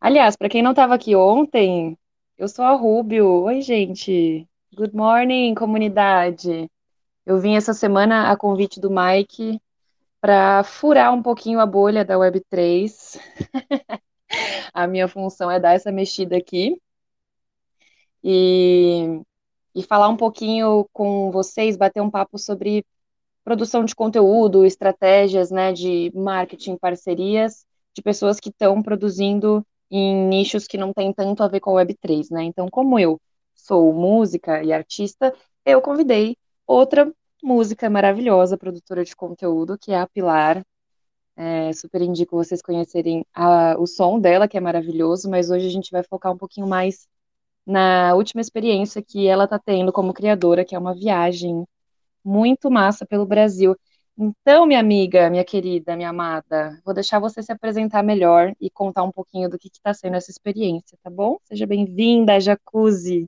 Aliás, para quem não estava aqui ontem, eu sou a Rúbio. Oi, gente. Good morning, comunidade. Eu vim essa semana a convite do Mike para furar um pouquinho a bolha da Web3. a minha função é dar essa mexida aqui e, e falar um pouquinho com vocês, bater um papo sobre produção de conteúdo, estratégias né, de marketing, parcerias de pessoas que estão produzindo em nichos que não tem tanto a ver com a Web3, né? Então, como eu sou música e artista, eu convidei outra música maravilhosa, produtora de conteúdo, que é a Pilar. É, super indico vocês conhecerem a, o som dela, que é maravilhoso, mas hoje a gente vai focar um pouquinho mais na última experiência que ela está tendo como criadora, que é uma viagem muito massa pelo Brasil. Então, minha amiga, minha querida, minha amada, vou deixar você se apresentar melhor e contar um pouquinho do que está sendo essa experiência, tá bom? Seja bem-vinda, Jacuzzi.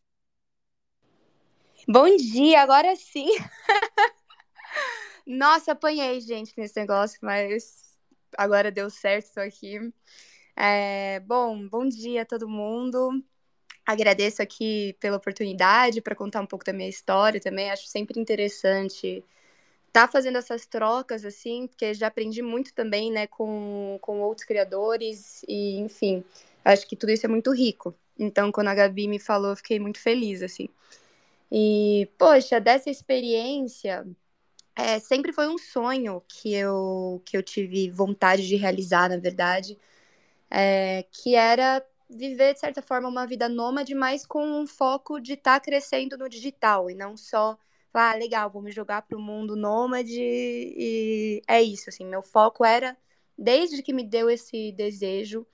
Bom dia, agora sim. Nossa, apanhei, gente, nesse negócio, mas agora deu certo, estou aqui. É, bom, bom dia a todo mundo. Agradeço aqui pela oportunidade para contar um pouco da minha história também. Acho sempre interessante tá fazendo essas trocas, assim, porque já aprendi muito também, né, com, com outros criadores, e enfim, acho que tudo isso é muito rico. Então, quando a Gabi me falou, eu fiquei muito feliz, assim. E, poxa, dessa experiência, é, sempre foi um sonho que eu, que eu tive vontade de realizar, na verdade, é, que era viver, de certa forma, uma vida nômade, mas com um foco de estar tá crescendo no digital, e não só ah, legal, vou me jogar para o mundo nômade e é isso, assim, meu foco era, desde que me deu esse desejo,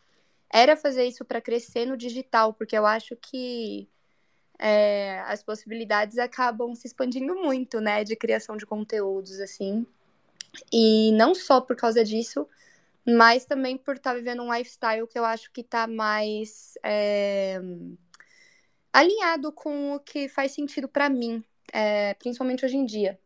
era fazer isso para crescer no digital, porque eu acho que é, as possibilidades acabam se expandindo muito, né, de criação de conteúdos, assim, e não só por causa disso, mas também por estar tá vivendo um lifestyle que eu acho que está mais é, alinhado com o que faz sentido para mim, é, principalmente hoje em dia.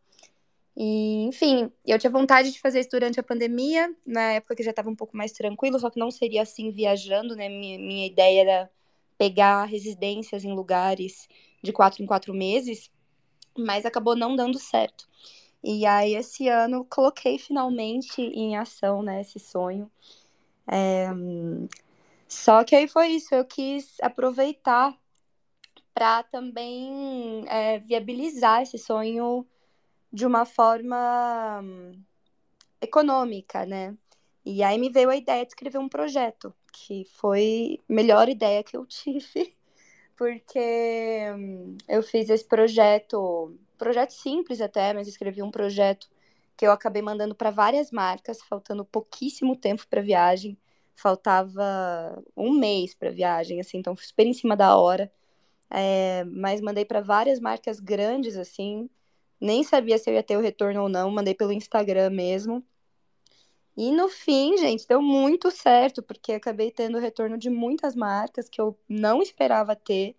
E, enfim, eu tinha vontade de fazer isso durante a pandemia, na época que já estava um pouco mais tranquilo, só que não seria assim viajando, né? Minha, minha ideia era pegar residências em lugares de quatro em quatro meses, mas acabou não dando certo. E aí, esse ano, coloquei finalmente em ação, né, esse sonho. É... Só que aí foi isso, eu quis aproveitar para também é, viabilizar esse sonho de uma forma hum, econômica, né? E aí me veio a ideia de escrever um projeto, que foi a melhor ideia que eu tive, porque hum, eu fiz esse projeto, projeto simples até, mas escrevi um projeto que eu acabei mandando para várias marcas, faltando pouquíssimo tempo para viagem, faltava um mês para viagem, assim, então super em cima da hora. É, mas mandei para várias marcas grandes, assim. Nem sabia se eu ia ter o retorno ou não, mandei pelo Instagram mesmo. E no fim, gente, deu muito certo, porque acabei tendo o retorno de muitas marcas que eu não esperava ter.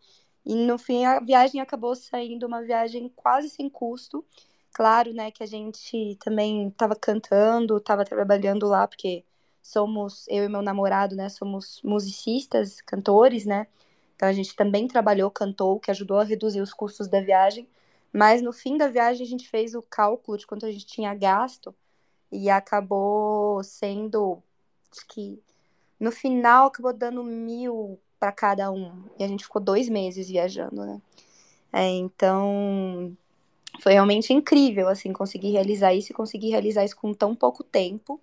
E no fim, a viagem acabou saindo uma viagem quase sem custo. Claro, né, que a gente também estava cantando, estava trabalhando lá, porque somos, eu e meu namorado, né, somos musicistas, cantores, né? Então a gente também trabalhou, cantou, que ajudou a reduzir os custos da viagem. Mas no fim da viagem a gente fez o cálculo de quanto a gente tinha gasto e acabou sendo, que no final acabou dando mil para cada um. E a gente ficou dois meses viajando, né? É, então foi realmente incrível assim conseguir realizar isso e conseguir realizar isso com tão pouco tempo.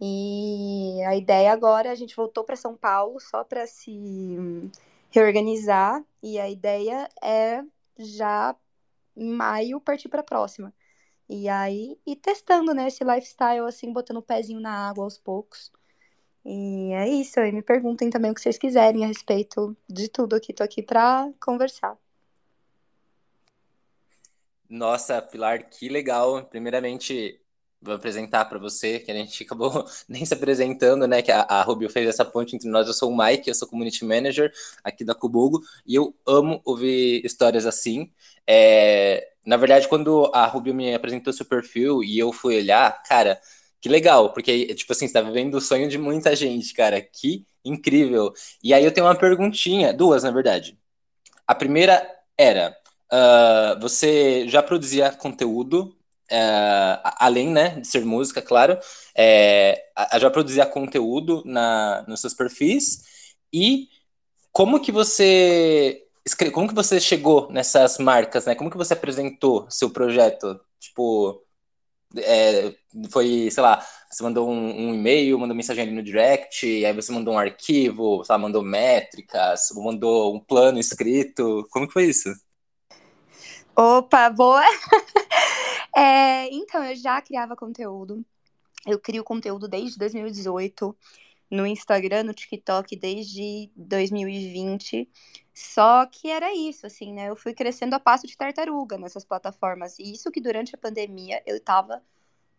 E a ideia agora a gente voltou para São Paulo só para se reorganizar e a ideia é já em maio partir para a próxima. E aí, e testando, né, esse lifestyle, assim, botando o pezinho na água aos poucos. E é isso, aí me perguntem também o que vocês quiserem a respeito de tudo aqui. Tô aqui para conversar. Nossa, Pilar, que legal. Primeiramente, vou apresentar para você, que a gente acabou nem se apresentando, né? Que a, a Rubio fez essa ponte entre nós. Eu sou o Mike, eu sou community manager aqui da Cubugo, e eu amo ouvir histórias assim. É, na verdade, quando a Rubio me apresentou seu perfil e eu fui olhar, cara, Que legal, porque, tipo assim, você tá vivendo o sonho de muita gente, cara. Que incrível. E aí eu tenho uma perguntinha, duas, na verdade. A primeira era: uh, você já produzia conteúdo, uh, além né, de ser música, claro, é, já produzia conteúdo na, nos seus perfis, e como que você como que você chegou nessas marcas, né? Como que você apresentou seu projeto? Tipo, é, foi, sei lá, você mandou um, um, e-mail, mandou mensagem ali no direct, aí você mandou um arquivo, sei lá, mandou métricas, mandou um plano escrito. Como que foi isso? Opa, boa! é, então, eu já criava conteúdo. Eu crio conteúdo desde 2018 no Instagram, no TikTok desde 2020. Só que era isso, assim, né? Eu fui crescendo a passo de tartaruga nessas plataformas. E isso que durante a pandemia eu estava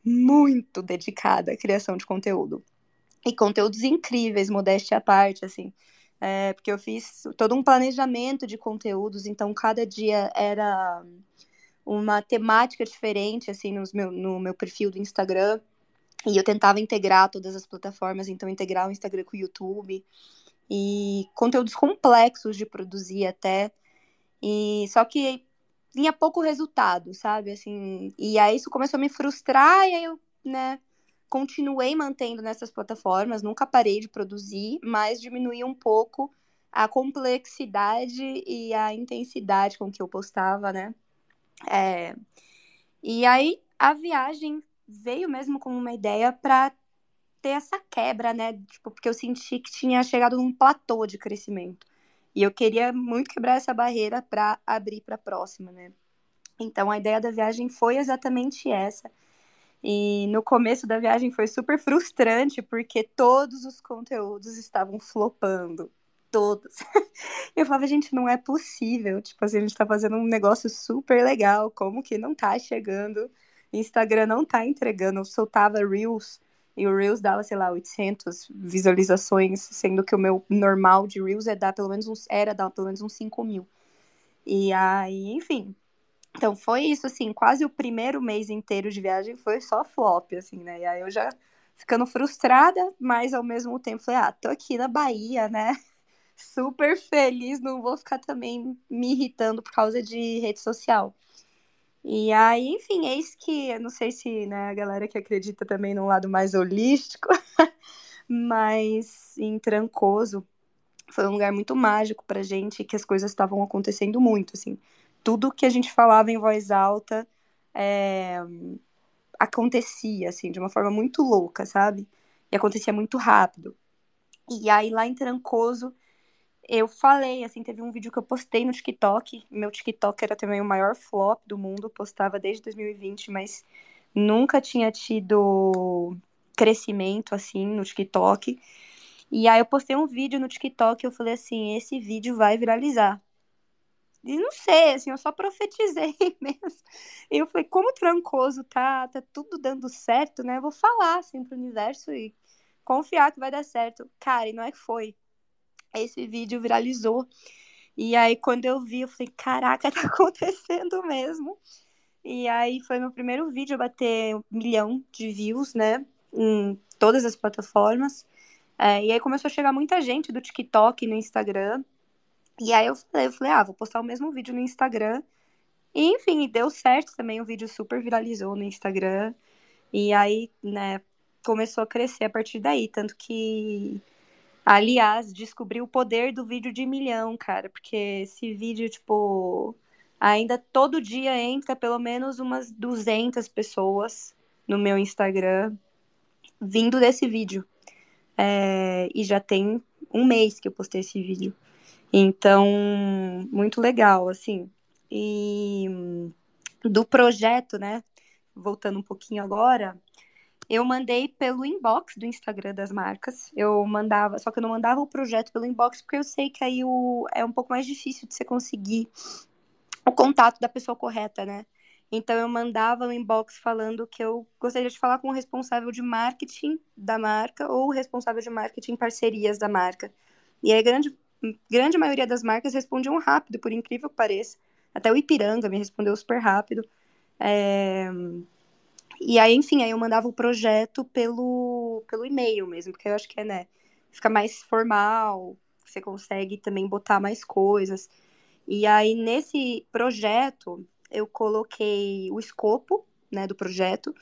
muito dedicada à criação de conteúdo. E conteúdos incríveis, modéstia à parte, assim. É, porque eu fiz todo um planejamento de conteúdos, então cada dia era uma temática diferente, assim, no meu, no meu perfil do Instagram. E eu tentava integrar todas as plataformas, então integrar o Instagram com o YouTube. E conteúdos complexos de produzir até. E só que vinha pouco resultado, sabe? Assim, e aí isso começou a me frustrar e aí eu, né, continuei mantendo nessas plataformas, nunca parei de produzir, mas diminuí um pouco a complexidade e a intensidade com que eu postava, né? É... E aí a viagem veio mesmo como uma ideia para ter essa quebra, né? Tipo, porque eu senti que tinha chegado num platô de crescimento. E eu queria muito quebrar essa barreira para abrir para a próxima, né? Então a ideia da viagem foi exatamente essa. E no começo da viagem foi super frustrante, porque todos os conteúdos estavam flopando. Todos. Eu falava, gente, não é possível. Tipo assim, a gente tá fazendo um negócio super legal. Como que não tá chegando? Instagram não tá entregando. Eu soltava Reels e o Reels dava, sei lá, 800 visualizações, sendo que o meu normal de Reels é dar pelo menos uns, era dar pelo menos uns 5 mil. E aí, enfim. Então foi isso, assim, quase o primeiro mês inteiro de viagem foi só flop, assim, né? E aí eu já ficando frustrada, mas ao mesmo tempo falei, ah, tô aqui na Bahia, né? Super feliz, não vou ficar também me irritando por causa de rede social. E aí, enfim, eis que, não sei se né, a galera que acredita também no lado mais holístico, mas em Trancoso foi um lugar muito mágico pra gente, que as coisas estavam acontecendo muito, assim. Tudo que a gente falava em voz alta é, acontecia, assim, de uma forma muito louca, sabe? E acontecia muito rápido. E aí, lá em Trancoso, eu falei, assim, teve um vídeo que eu postei no TikTok. Meu TikTok era também o maior flop do mundo, postava desde 2020, mas nunca tinha tido crescimento assim no TikTok. E aí eu postei um vídeo no TikTok e eu falei assim, esse vídeo vai viralizar. E não sei, assim, eu só profetizei mesmo. E eu falei, como trancoso tá, tá tudo dando certo, né? Eu vou falar assim pro universo e confiar que vai dar certo. Cara, e não é que foi esse vídeo viralizou. E aí, quando eu vi, eu falei, caraca, tá acontecendo mesmo. E aí foi meu primeiro vídeo a bater um milhão de views, né? Em todas as plataformas. É, e aí começou a chegar muita gente do TikTok no Instagram. E aí eu falei, eu falei, ah, vou postar o mesmo vídeo no Instagram. E enfim, deu certo também, o vídeo super viralizou no Instagram. E aí, né, começou a crescer a partir daí. Tanto que Aliás, descobri o poder do vídeo de milhão, cara, porque esse vídeo, tipo, ainda todo dia entra pelo menos umas 200 pessoas no meu Instagram vindo desse vídeo. É, e já tem um mês que eu postei esse vídeo. Então, muito legal, assim. E do projeto, né? Voltando um pouquinho agora, eu mandei pelo inbox do Instagram das marcas. Eu mandava, só que eu não mandava o projeto pelo inbox, porque eu sei que aí o, é um pouco mais difícil de você conseguir o contato da pessoa correta, né? Então eu mandava o inbox falando que eu gostaria de falar com o responsável de marketing da marca ou o responsável de marketing parcerias da marca. E a grande, grande maioria das marcas respondiam rápido, por incrível que pareça. Até o Ipiranga me respondeu super rápido. É... E aí, enfim, aí eu mandava o projeto pelo, pelo e-mail mesmo, porque eu acho que é, né, fica mais formal, você consegue também botar mais coisas. E aí, nesse projeto, eu coloquei o escopo, né, do projeto.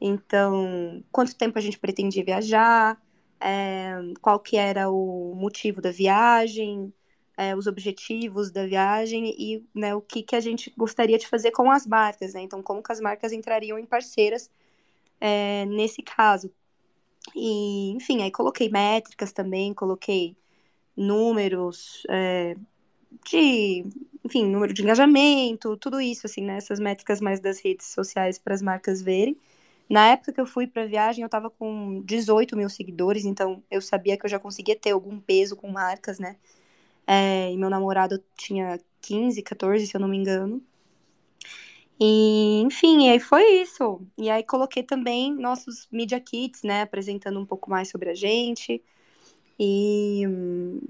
Então, quanto tempo a gente pretendia viajar, é, qual que era o motivo da viagem, é, os objetivos da viagem e né, o que, que a gente gostaria de fazer com as marcas, né? Então, como que as marcas entrariam em parceiras é, nesse caso. E, enfim, aí coloquei métricas também, coloquei números é, de, enfim, número de engajamento, tudo isso, assim, né? Essas métricas mais das redes sociais para as marcas verem. Na época que eu fui para a viagem, eu estava com 18 mil seguidores, então eu sabia que eu já conseguia ter algum peso com marcas, né? É, e meu namorado tinha 15, 14, se eu não me engano. E, enfim, aí foi isso. E aí coloquei também nossos Media Kits, né? Apresentando um pouco mais sobre a gente. E hum,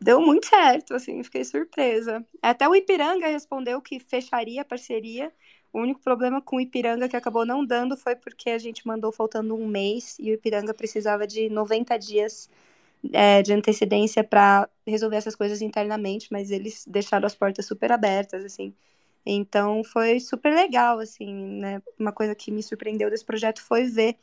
deu muito certo, assim, fiquei surpresa. Até o Ipiranga respondeu que fecharia a parceria. O único problema com o Ipiranga que acabou não dando foi porque a gente mandou faltando um mês e o Ipiranga precisava de 90 dias é, de antecedência para resolver essas coisas internamente, mas eles deixaram as portas super abertas, assim. Então foi super legal, assim, né? Uma coisa que me surpreendeu desse projeto foi ver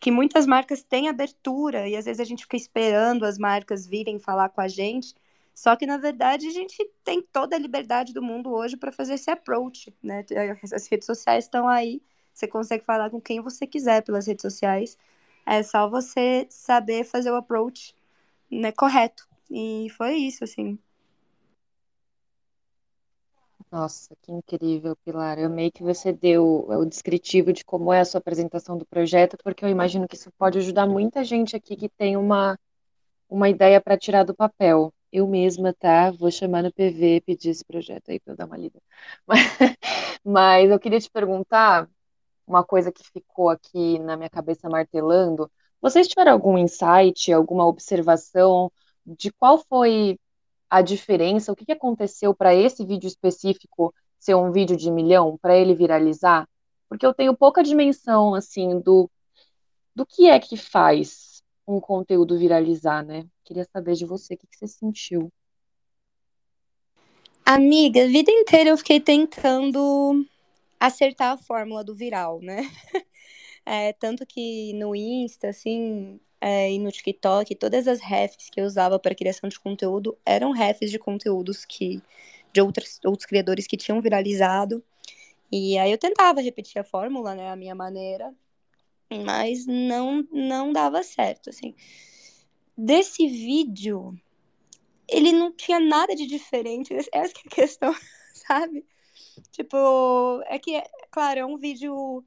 que muitas marcas têm abertura e às vezes a gente fica esperando as marcas virem falar com a gente. Só que na verdade a gente tem toda a liberdade do mundo hoje para fazer esse approach, né? As redes sociais estão aí, você consegue falar com quem você quiser pelas redes sociais. É só você saber fazer o approach né, correto. E foi isso, assim. Nossa, que incrível, Pilar. Eu amei que você deu o descritivo de como é a sua apresentação do projeto, porque eu imagino que isso pode ajudar muita gente aqui que tem uma, uma ideia para tirar do papel. Eu mesma, tá? Vou chamar no PV pedir esse projeto aí para eu dar uma lida. Mas, mas eu queria te perguntar uma coisa que ficou aqui na minha cabeça martelando. Vocês tiveram algum insight, alguma observação de qual foi a diferença, o que, que aconteceu para esse vídeo específico ser um vídeo de milhão, para ele viralizar? Porque eu tenho pouca dimensão, assim, do, do que é que faz um conteúdo viralizar, né? Queria saber de você, o que, você sentiu? Amiga, a vida inteira eu fiquei tentando acertar a fórmula do viral, né? É, tanto que no Insta, assim, é, e no TikTok, todas as refs que eu usava para criação de conteúdo eram refs de conteúdos que de outros, outros criadores que tinham viralizado. E aí eu tentava repetir a fórmula, né, a minha maneira, mas não não dava certo, assim. Desse vídeo, ele não tinha nada de diferente, essa é a questão, sabe? Tipo, é que, claro, é um vídeo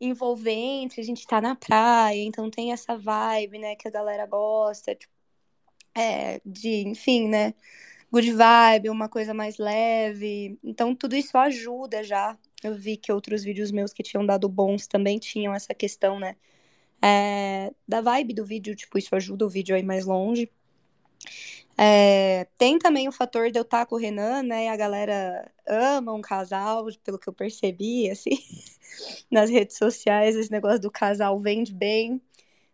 envolvente, a gente tá na praia, então tem essa vibe, né, que a galera gosta, tipo, é, de, enfim, né, good vibe, uma coisa mais leve. Então tudo isso ajuda já. Eu vi que outros vídeos meus que tinham dado bons também tinham essa questão, né, é, da vibe do vídeo, tipo, isso ajuda o vídeo a ir mais longe. É, tem também o fator de eu estar com o Renan, né? A galera ama um casal, pelo que eu percebi, assim, nas redes sociais, esse negócio do casal vende bem.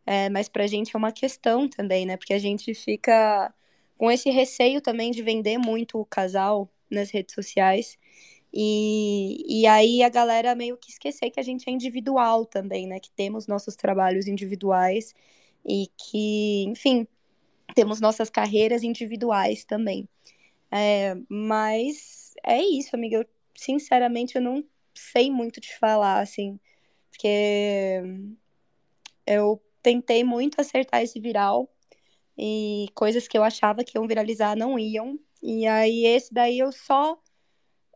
É, mas pra gente é uma questão também, né? Porque a gente fica com esse receio também de vender muito o casal nas redes sociais. E, e aí a galera meio que esquecer que a gente é individual também, né? Que temos nossos trabalhos individuais e que, enfim, temos nossas carreiras individuais também. É, mas é isso, amiga. Eu, sinceramente, eu não sei muito te falar, assim, porque eu tentei muito acertar esse viral e coisas que eu achava que iam viralizar não iam. E aí esse daí eu só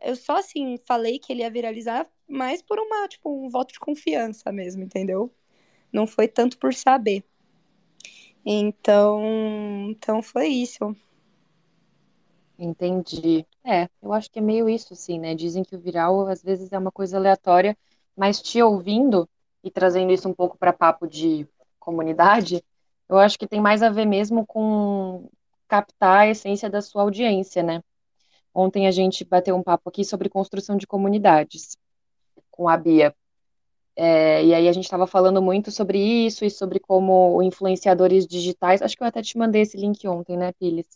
eu só assim falei que ele ia viralizar, mas por uma, tipo, um voto de confiança mesmo, entendeu? Não foi tanto por saber. Então, então foi isso. Entendi. É, eu acho que é meio isso, assim, né? Dizem que o viral às vezes é uma coisa aleatória, mas te ouvindo e trazendo isso um pouco para papo de comunidade, eu acho que tem mais a ver mesmo com captar a essência da sua audiência, né? Ontem a gente bateu um papo aqui sobre construção de comunidades com a Bia. É, e aí a gente estava falando muito sobre isso e sobre como influenciadores digitais, acho que eu até te mandei esse link ontem, né, Piles?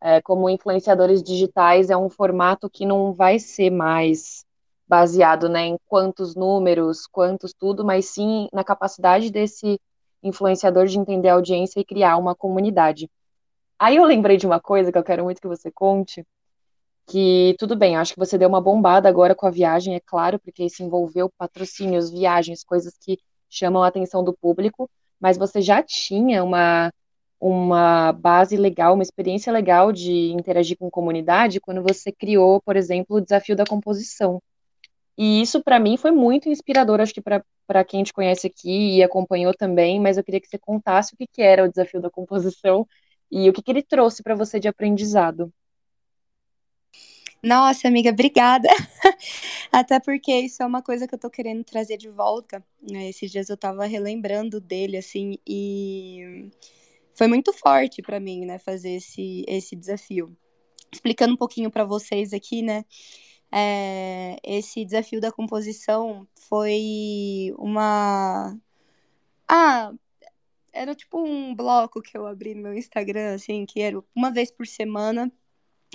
É, como influenciadores digitais é um formato que não vai ser mais baseado né, em quantos números, quantos tudo, mas sim na capacidade desse influenciador de entender a audiência e criar uma comunidade. Aí eu lembrei de uma coisa que eu quero muito que você conte, que tudo bem, acho que você deu uma bombada agora com a viagem, é claro, porque isso envolveu patrocínios, viagens, coisas que chamam a atenção do público, mas você já tinha uma, uma base legal, uma experiência legal de interagir com comunidade quando você criou, por exemplo, o desafio da composição. E isso para mim foi muito inspirador, acho que para quem te conhece aqui e acompanhou também, mas eu queria que você contasse o que, que era o desafio da composição e o que, que ele trouxe para você de aprendizado. Nossa, amiga, obrigada. Até porque isso é uma coisa que eu tô querendo trazer de volta. Né? Esses dias eu tava relembrando dele, assim, e foi muito forte para mim, né, fazer esse, esse desafio. Explicando um pouquinho para vocês aqui, né, é, esse desafio da composição foi uma. Ah, era tipo um bloco que eu abri no meu Instagram, assim, que era uma vez por semana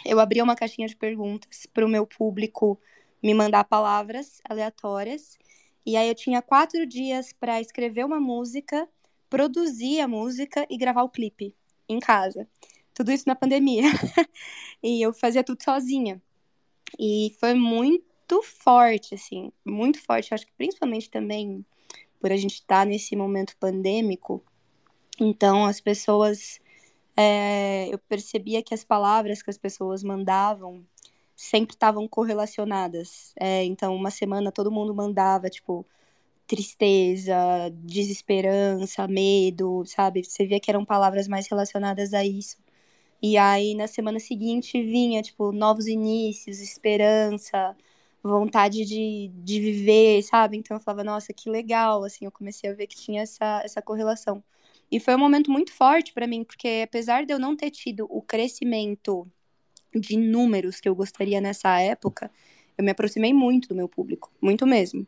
eu abria uma caixinha de perguntas para o meu público me mandar palavras aleatórias. E aí eu tinha quatro dias para escrever uma música, produzir a música e gravar o clipe em casa. Tudo isso na pandemia. e eu fazia tudo sozinha. E foi muito forte, assim, muito forte. Acho que principalmente também por a gente estar tá nesse momento pandêmico. Então as pessoas é, eu percebia que as palavras que as pessoas mandavam sempre estavam correlacionadas. É, então, uma semana todo mundo mandava, tipo, tristeza, desesperança, medo, sabe? Você via que eram palavras mais relacionadas a isso. E aí, na semana seguinte, vinha, tipo, novos inícios, esperança, vontade de, de viver, sabe? Então, eu falava, nossa, que legal, assim, eu comecei a ver que tinha essa, essa correlação. E foi um momento muito forte para mim, porque apesar de eu não ter tido o crescimento de números que eu gostaria nessa época, eu me aproximei muito do meu público, muito mesmo.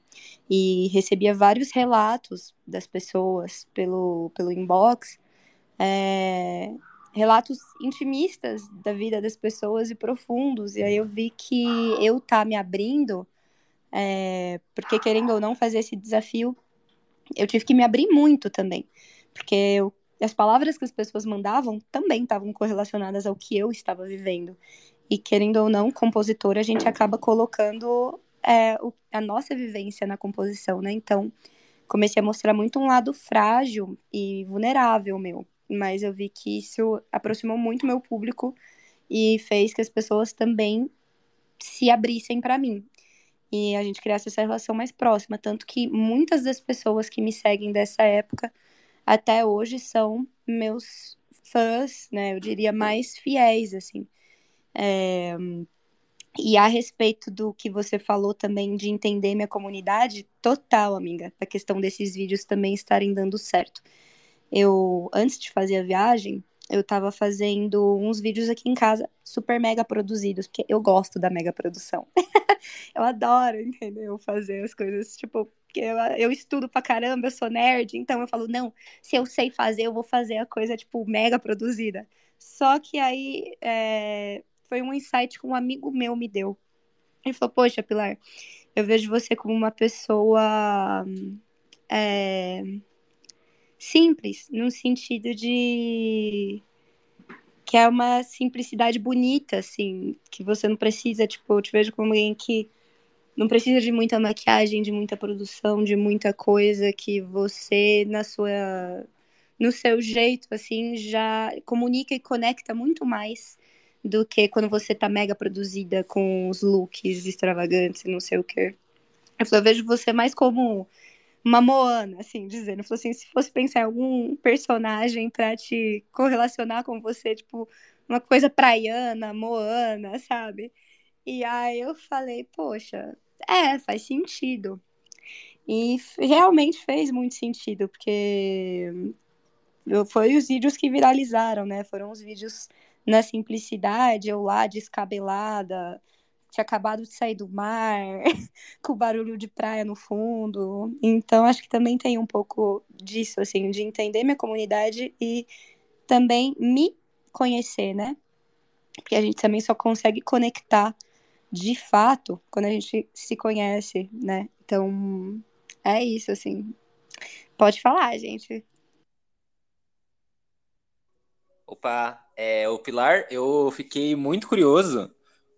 E recebia vários relatos das pessoas pelo, pelo inbox, é, relatos intimistas da vida das pessoas e profundos. E aí eu vi que eu tá me abrindo, é, porque querendo ou não fazer esse desafio, eu tive que me abrir muito também porque eu, as palavras que as pessoas mandavam também estavam correlacionadas ao que eu estava vivendo. E querendo ou não, compositor, a gente acaba colocando é, o, a nossa vivência na composição, né? Então, comecei a mostrar muito um lado frágil e vulnerável meu. Mas eu vi que isso aproximou muito meu público e fez que as pessoas também se abrissem para mim. E a gente criasse essa relação mais próxima. Tanto que muitas das pessoas que me seguem dessa época até hoje são meus fãs, né? Eu diria mais fiéis, assim. É... E a respeito do que você falou também de entender minha comunidade, total, amiga. A questão desses vídeos também estarem dando certo. Eu, antes de fazer a viagem, eu tava fazendo uns vídeos aqui em casa, super mega produzidos, porque eu gosto da mega produção. eu adoro, entendeu? Fazer as coisas, tipo, porque eu, eu estudo pra caramba, eu sou nerd, então eu falo, não, se eu sei fazer, eu vou fazer a coisa, tipo, mega produzida. Só que aí é, foi um insight que um amigo meu me deu. Ele falou, poxa, Pilar, eu vejo você como uma pessoa é, simples, no sentido de que é uma simplicidade bonita, assim, que você não precisa, tipo, eu te vejo como alguém que não precisa de muita maquiagem, de muita produção, de muita coisa que você na sua no seu jeito assim já comunica e conecta muito mais do que quando você tá mega produzida com os looks extravagantes não sei o que. Eu, falei, eu vejo você mais como uma Moana, assim, dizendo. Falou assim, se fosse pensar em algum personagem para te correlacionar com você, tipo, uma coisa praiana, Moana, sabe? E aí eu falei, poxa, é, faz sentido. E realmente fez muito sentido, porque foi os vídeos que viralizaram, né? Foram os vídeos na simplicidade, eu lá descabelada, tinha acabado de sair do mar, com barulho de praia no fundo. Então, acho que também tem um pouco disso, assim, de entender minha comunidade e também me conhecer, né? Porque a gente também só consegue conectar de fato quando a gente se conhece, né? Então, é isso, assim. Pode falar, gente. Opa, é, o Pilar, eu fiquei muito curioso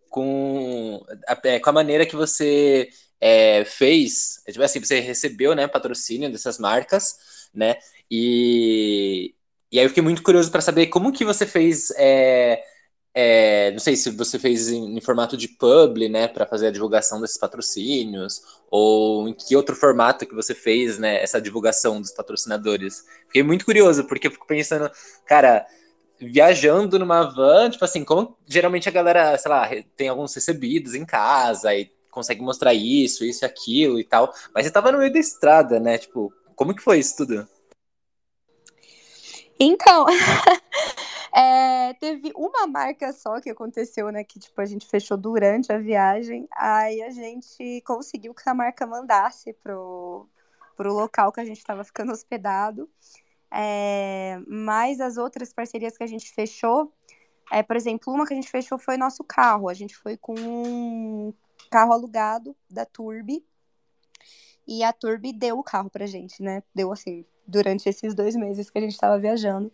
com a, é, com a maneira que você é, fez, é, tipo assim, você recebeu, né, patrocínio dessas marcas, né, e, e aí eu fiquei muito curioso para saber como que você fez, é, é, não sei se você fez em, em formato de publi, né, para fazer a divulgação desses patrocínios, ou em que outro formato que você fez, né, essa divulgação dos patrocinadores. Fiquei muito curioso, porque eu fico pensando, cara, viajando numa van, tipo assim, como geralmente a galera, sei lá, tem alguns recebidos em casa e consegue mostrar isso, isso e aquilo e tal, mas você tava no meio da estrada, né? Tipo, como que foi isso tudo? Então, é, teve uma marca só que aconteceu, né? Que tipo, a gente fechou durante a viagem. Aí a gente conseguiu que a marca mandasse pro, pro local que a gente estava ficando hospedado. É, mas as outras parcerias que a gente fechou, é, por exemplo, uma que a gente fechou foi nosso carro. A gente foi com um carro alugado da Turbi. E a Turbi deu o carro pra gente, né? Deu assim, durante esses dois meses que a gente estava viajando.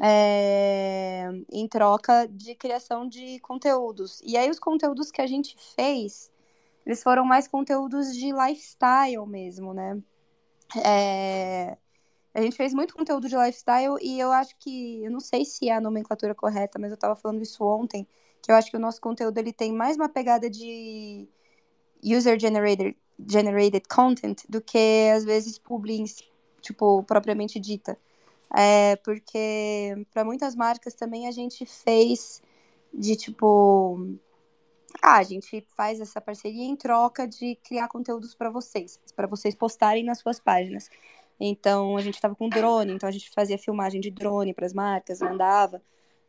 É, em troca de criação de conteúdos. E aí, os conteúdos que a gente fez, eles foram mais conteúdos de lifestyle mesmo, né? É, a gente fez muito conteúdo de lifestyle e eu acho que, eu não sei se é a nomenclatura correta, mas eu tava falando isso ontem, que eu acho que o nosso conteúdo ele tem mais uma pegada de user generated, generated content do que às vezes publis, tipo, propriamente dita. É, porque para muitas marcas também a gente fez de tipo ah, a gente faz essa parceria em troca de criar conteúdos para vocês, para vocês postarem nas suas páginas. Então, a gente estava com drone, então a gente fazia filmagem de drone para as marcas, mandava.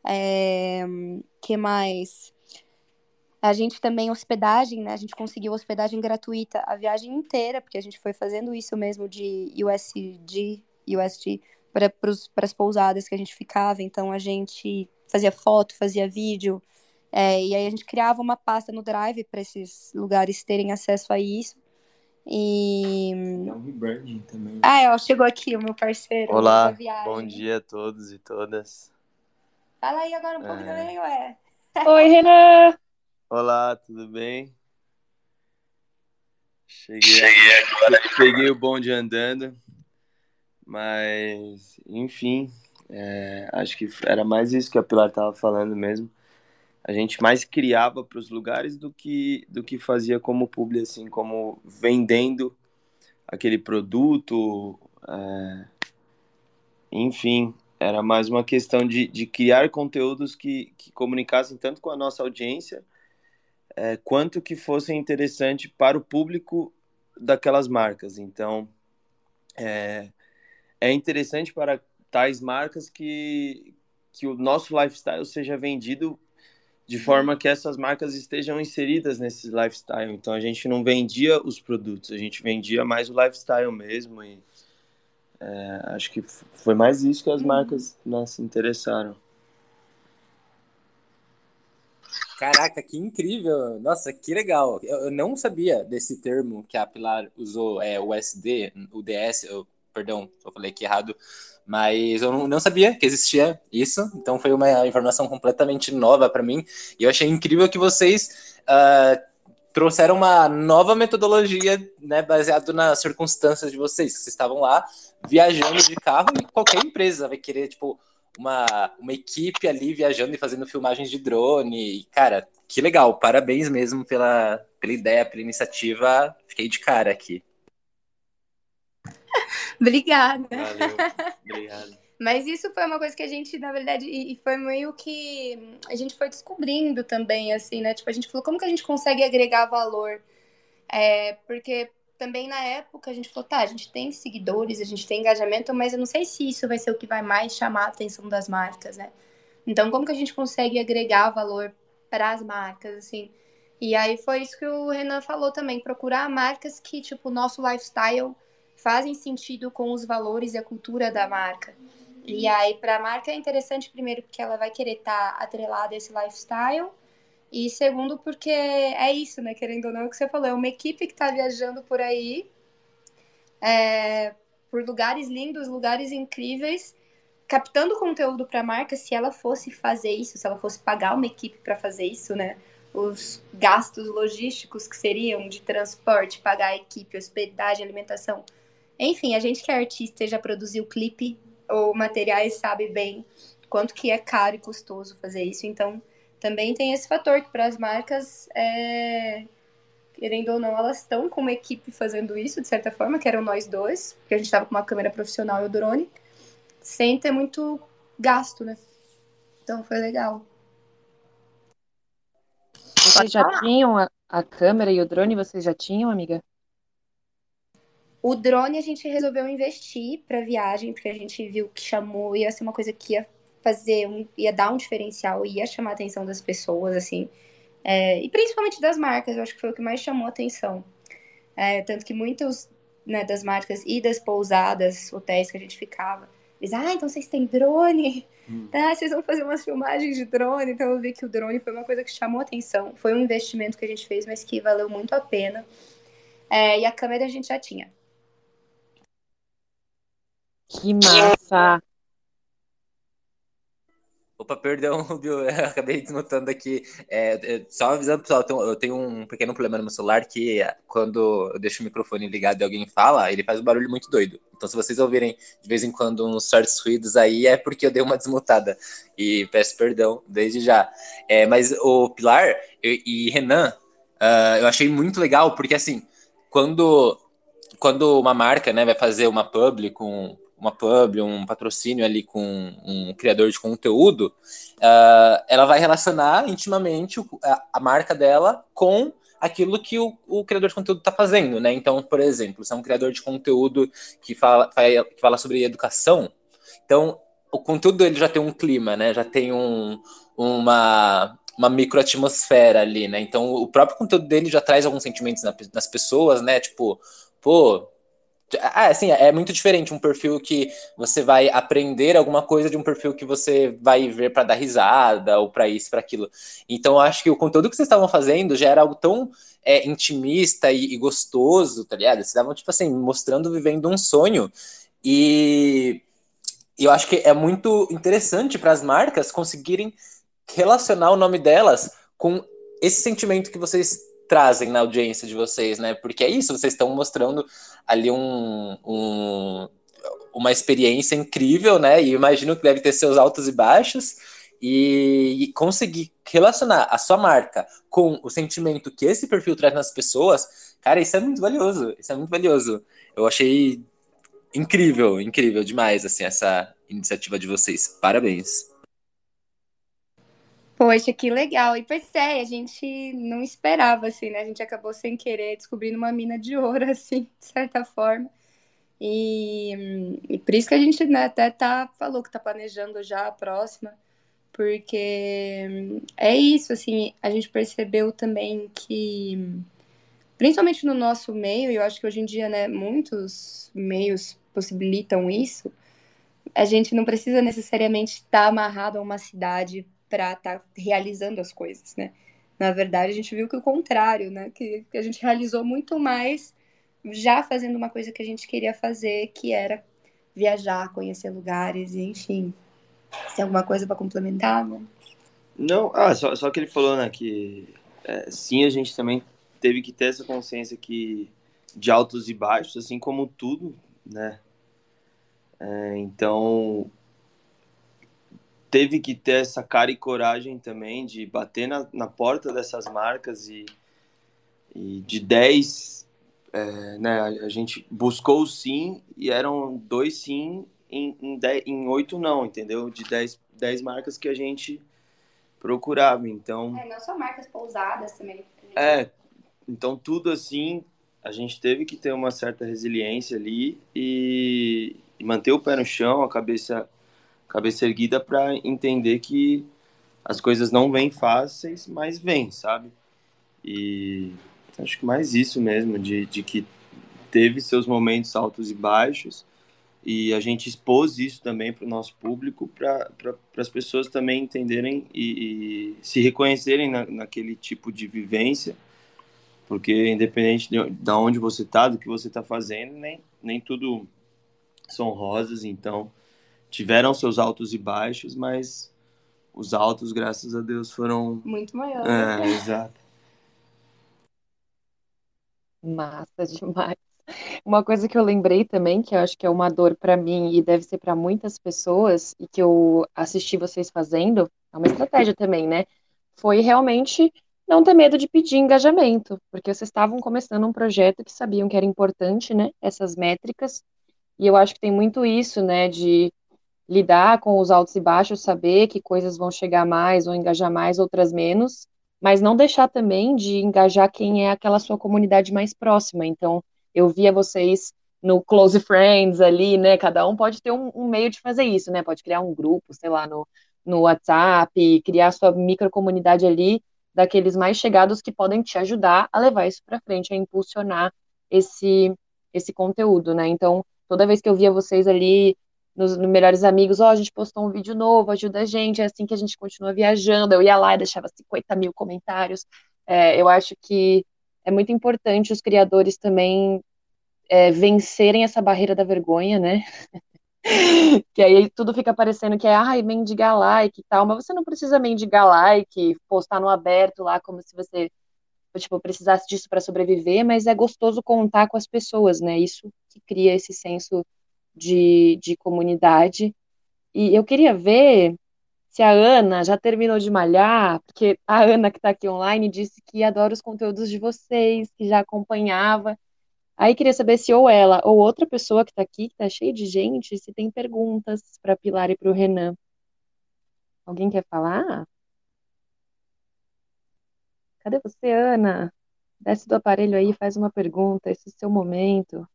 É, que mais? A gente também hospedagem, né? A gente conseguiu hospedagem gratuita a viagem inteira, porque a gente foi fazendo isso mesmo de USG, USG para as pousadas que a gente ficava. Então a gente fazia foto, fazia vídeo, é, e aí a gente criava uma pasta no Drive para esses lugares terem acesso a isso. E. É um rebranding também. Ah, ó, chegou aqui o meu parceiro. Olá, bom dia a todos e todas. Fala aí agora um pouco é... também, ué. Oi, Renan! Olá, tudo bem? Cheguei, Cheguei agora. Peguei o bonde andando, mas, enfim, é, acho que era mais isso que a Pilar estava falando mesmo a gente mais criava para os lugares do que do que fazia como publi, assim, como vendendo aquele produto, é... enfim, era mais uma questão de, de criar conteúdos que, que comunicassem tanto com a nossa audiência é, quanto que fossem interessantes para o público daquelas marcas. Então, é, é interessante para tais marcas que, que o nosso lifestyle seja vendido de forma que essas marcas estejam inseridas nesse lifestyle. Então a gente não vendia os produtos, a gente vendia mais o lifestyle mesmo. E é, acho que foi mais isso que as uhum. marcas né, se interessaram. Caraca, que incrível! Nossa, que legal! Eu, não sabia desse termo que a Pilar usou, é o SD, o DS, eu, perdão, eu falei aqui errado, mas eu não, sabia que existia isso, então foi uma informação completamente nova para mim. E eu achei incrível que vocês uh, trouxeram uma nova metodologia, né, baseado nas circunstâncias de vocês. Vocês estavam lá viajando de carro e qualquer empresa vai querer, tipo, uma, uma equipe ali viajando e fazendo filmagens de drone. E, cara, que legal! Parabéns mesmo pela, pela ideia, pela iniciativa. Fiquei de cara aqui. Obrigada. Valeu. Obrigado. Mas isso foi uma coisa que a gente, na verdade, e foi meio que a gente foi descobrindo também, assim, né? Tipo, a gente falou, como que a gente consegue agregar valor? É, porque também na época a gente falou, tá, a gente tem seguidores, a gente tem engajamento, mas eu não sei se isso vai ser o que vai mais chamar a atenção das marcas, né? Então, como que a gente consegue agregar valor para as marcas, assim? E aí foi isso que o Renan falou também, procurar marcas que, tipo, o nosso lifestyle fazem sentido com os valores e a cultura da marca. E aí, para a marca é interessante, primeiro, porque ela vai querer estar tá atrelada a esse lifestyle, e segundo, porque é isso, né? Querendo ou não, é o que você falou, é uma equipe que está viajando por aí, é, por lugares lindos, lugares incríveis, captando conteúdo para a marca. Se ela fosse fazer isso, se ela fosse pagar uma equipe para fazer isso, né? os gastos logísticos que seriam de transporte, pagar a equipe, hospedagem, alimentação. Enfim, a gente que é artista e já produziu clipe ou materiais sabe bem quanto que é caro e custoso fazer isso. Então, também tem esse fator que para as marcas, é... querendo ou não, elas estão com uma equipe fazendo isso, de certa forma, que eram nós dois, porque a gente estava com uma câmera profissional e o drone, sem ter muito gasto, né? Então foi legal. Vocês já tinham a, a câmera e o drone? Vocês já tinham, amiga? O drone a gente resolveu investir para viagem, porque a gente viu que chamou, ia ser uma coisa que ia fazer, um, ia dar um diferencial, ia chamar a atenção das pessoas, assim. É, e principalmente das marcas, eu acho que foi o que mais chamou a atenção. É, tanto que muitos né, das marcas e das pousadas, hotéis que a gente ficava, eles, ah, então vocês têm drone? Hum. Ah, vocês vão fazer umas filmagens de drone. Então eu vi que o drone foi uma coisa que chamou atenção. Foi um investimento que a gente fez, mas que valeu muito a pena. É, e a câmera a gente já tinha. Que massa! Opa, perdão, Rubio, acabei desnotando aqui. É, é, só avisando, pessoal, eu tenho um pequeno problema no meu celular que é, quando eu deixo o microfone ligado e alguém fala, ele faz um barulho muito doido. Então, se vocês ouvirem de vez em quando uns certos ruídos aí, é porque eu dei uma desmutada. E peço perdão desde já. É, mas o Pilar e, e Renan, uh, eu achei muito legal, porque assim, quando, quando uma marca né, vai fazer uma publi com uma pub, um patrocínio ali com um criador de conteúdo, uh, ela vai relacionar intimamente a, a, marca dela com aquilo que o, o criador de conteúdo está fazendo, né? Então, por exemplo, se é um criador de conteúdo que fala, que fala sobre educação, então o conteúdo dele já tem um clima, né? Já tem um, uma, uma microatmosfera ali, né? Então o próprio conteúdo dele já traz alguns sentimentos nas pessoas, né? Tipo, pô, ah, assim, é muito diferente um perfil que você vai aprender alguma coisa de um perfil que você vai ver para dar risada ou para isso, para aquilo. Então, eu acho que o conteúdo que vocês estavam fazendo já era algo tão é, intimista e, e, gostoso, tá ligado? Vocês estavam, tipo assim, mostrando, vivendo um sonho. E eu acho que é muito interessante para as marcas conseguirem relacionar o nome delas com esse sentimento que vocês trazem na audiência de vocês, né? Porque é isso, vocês estão mostrando ali um, um, uma experiência incrível, né? E imagino que deve ter seus altos e baixos. E, e, conseguir relacionar a sua marca com o sentimento que esse perfil traz nas pessoas, cara, isso é muito valioso. Isso é muito valioso. Eu achei incrível, incrível demais, assim, essa iniciativa de vocês. Parabéns. Poxa, que legal. E pois é, a gente não esperava, assim, né? A gente acabou sem querer descobrindo uma mina de ouro, assim, de certa forma. E, e por isso que a gente né, até tá, falou que tá planejando já a próxima, porque é isso, assim, a gente percebeu também que, principalmente no nosso meio, e eu acho que hoje em dia, né, muitos meios possibilitam isso, a gente não precisa necessariamente estar tá amarrado a uma cidade para estar tá realizando as coisas, né? Na verdade, a gente viu que o contrário, né? Que, que a gente realizou muito mais já fazendo uma coisa que a gente queria fazer, que era viajar, conhecer lugares, enfim. Tem alguma coisa para complementar, né? Não, ah, só, só que ele falou, né, que é, sim, a gente também teve que ter essa consciência que de altos e baixos, assim como tudo, né? É, então, teve que ter essa cara e coragem também de bater na, na porta dessas marcas e, e de 10, é, né, a gente buscou sim e eram dois sim em, em, dez, em 8 não, entendeu? De 10, 10 marcas que a gente procurava, então... É, não só marcas pousadas também. É, então tudo assim, a gente teve que ter uma certa resiliência ali e, e manter o pé no chão, a cabeça cabeça erguida para entender que as coisas não vêm fáceis, mas vêm, sabe? E acho que mais isso mesmo, de, de que teve seus momentos altos e baixos, e a gente expôs isso também para o nosso público, para as pessoas também entenderem e, e se reconhecerem na, naquele tipo de vivência, porque independente de, de onde você está, do que você está fazendo, nem, nem tudo são rosas, então tiveram seus altos e baixos, mas os altos, graças a Deus, foram muito maiores. É, exato. Massa demais. Uma coisa que eu lembrei também, que eu acho que é uma dor para mim e deve ser para muitas pessoas, e que eu assisti vocês fazendo, é uma estratégia também, né? Foi realmente não ter medo de pedir engajamento, porque vocês estavam começando um projeto que sabiam que era importante, né? Essas métricas, e eu acho que tem muito isso, né? De lidar com os altos e baixos, saber que coisas vão chegar mais ou engajar mais, outras menos, mas não deixar também de engajar quem é aquela sua comunidade mais próxima. Então, eu via vocês no Close Friends ali, né? Cada um pode ter um, um meio de fazer isso, né? Pode criar um grupo, sei lá, no, no WhatsApp, criar sua micro comunidade ali daqueles mais chegados que podem te ajudar a levar isso para frente, a impulsionar esse esse conteúdo, né? Então, toda vez que eu via vocês ali nos, no Melhores Amigos, ó, oh, a gente postou um vídeo novo, ajuda a gente, é assim que a gente continua viajando. Eu ia lá e deixava 50 mil comentários. É, eu acho que é muito importante os criadores também é, vencerem essa barreira da vergonha, né? que aí tudo fica parecendo que é, ai, mendigar like e tal, mas você não precisa mendigar like, postar no aberto lá como se você tipo, precisasse disso para sobreviver, mas é gostoso contar com as pessoas, né? Isso que cria esse senso de, de comunidade. E eu queria ver se a Ana já terminou de malhar, porque a Ana que está aqui online disse que adora os conteúdos de vocês, que já acompanhava. Aí queria saber se ou ela ou outra pessoa que está aqui, que está cheia de gente, se tem perguntas para Pilar e para o Renan. Alguém quer falar? Cadê você, Ana? Desce do aparelho aí, faz uma pergunta. Esse é o seu momento.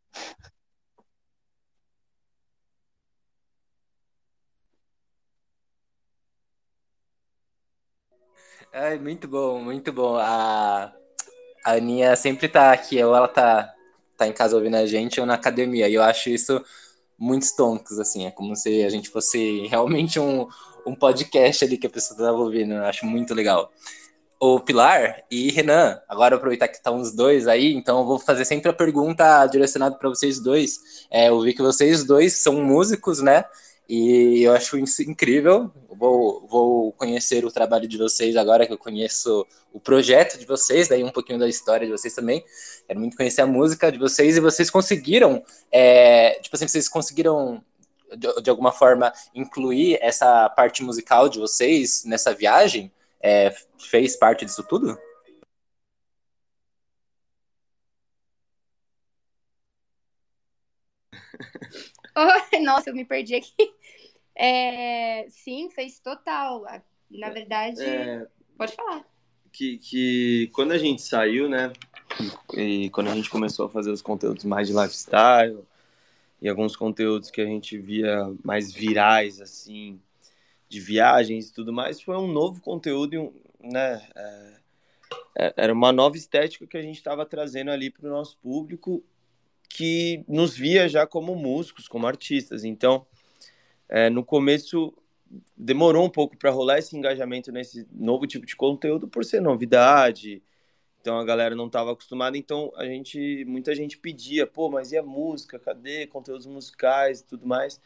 Ai, muito bom, muito bom. A, a Aninha sempre tá aqui, ou ela tá, tá em casa ouvindo a gente, ou na academia. E eu acho isso muito stonks, assim. É como se a gente fosse realmente um, um podcast ali que a pessoa tava ouvindo. Eu acho muito legal. O Pilar e Renan, agora aproveitar que estão tá os dois aí, então eu vou fazer sempre a pergunta direcionada para vocês dois. É, eu vi que vocês dois são músicos, né? E eu acho isso incrível. Vou, vou conhecer o trabalho de vocês agora que eu conheço o projeto de vocês, daí um pouquinho da história de vocês também. Quero muito conhecer a música de vocês e vocês conseguiram, é, tipo assim, vocês conseguiram de, de, alguma forma incluir essa parte musical de vocês nessa viagem? É, fez parte disso tudo? Oh, nossa, eu me perdi aqui. É, sim, fez total. Na verdade, é, pode falar. Que, que quando a gente saiu, né? E quando a gente começou a fazer os conteúdos mais de lifestyle e alguns conteúdos que a gente via mais virais, assim, de viagens e tudo mais, foi um novo conteúdo, né? É, é era uma nova estética que a gente estava trazendo ali para o nosso público que nos via já como músicos, como artistas. Então, é, no começo demorou um pouco para rolar esse engajamento nesse novo tipo de conteúdo por ser novidade. Então a galera não estava acostumada, então a gente, muita gente pedia, pô, mas e a música? Cadê conteúdos musicais e tudo mais?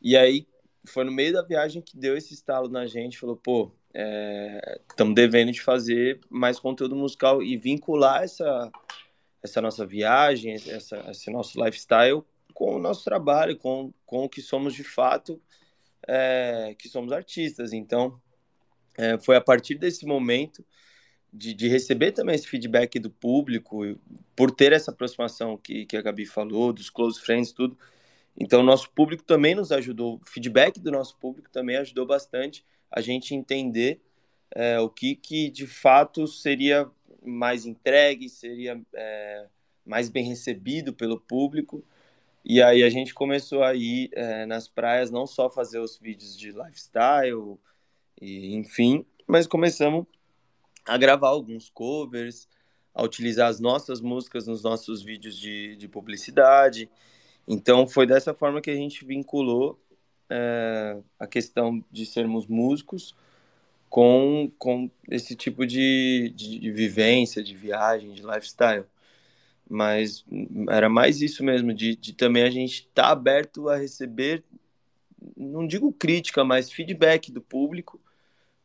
E aí foi no meio da viagem que deu esse estalo na gente, falou, pô, estamos é, devendo de fazer mais conteúdo musical e vincular essa essa nossa viagem, essa, esse nosso lifestyle com o nosso trabalho, com, com o que somos de fato, é, que somos artistas. Então, é, foi a partir desse momento de, de, receber também esse feedback do público, por ter essa aproximação que, que a Gabi falou, dos close friends, tudo. Então, nosso público também nos ajudou, o feedback do nosso público também ajudou bastante a gente entender é, o que, que de fato seria mais entregue, seria é, mais bem recebido pelo público. E aí a gente começou a ir é, nas praias, não só fazer os vídeos de lifestyle, e, enfim, mas começamos a gravar alguns covers, a utilizar as nossas músicas nos nossos vídeos de, de publicidade. Então, foi dessa forma que a gente vinculou é, a questão de sermos músicos com, com esse tipo de, de, de vivência, de viagem, de lifestyle. Mas era mais isso mesmo, de, de também a gente estar tá aberto a receber, não digo crítica, mas feedback do público,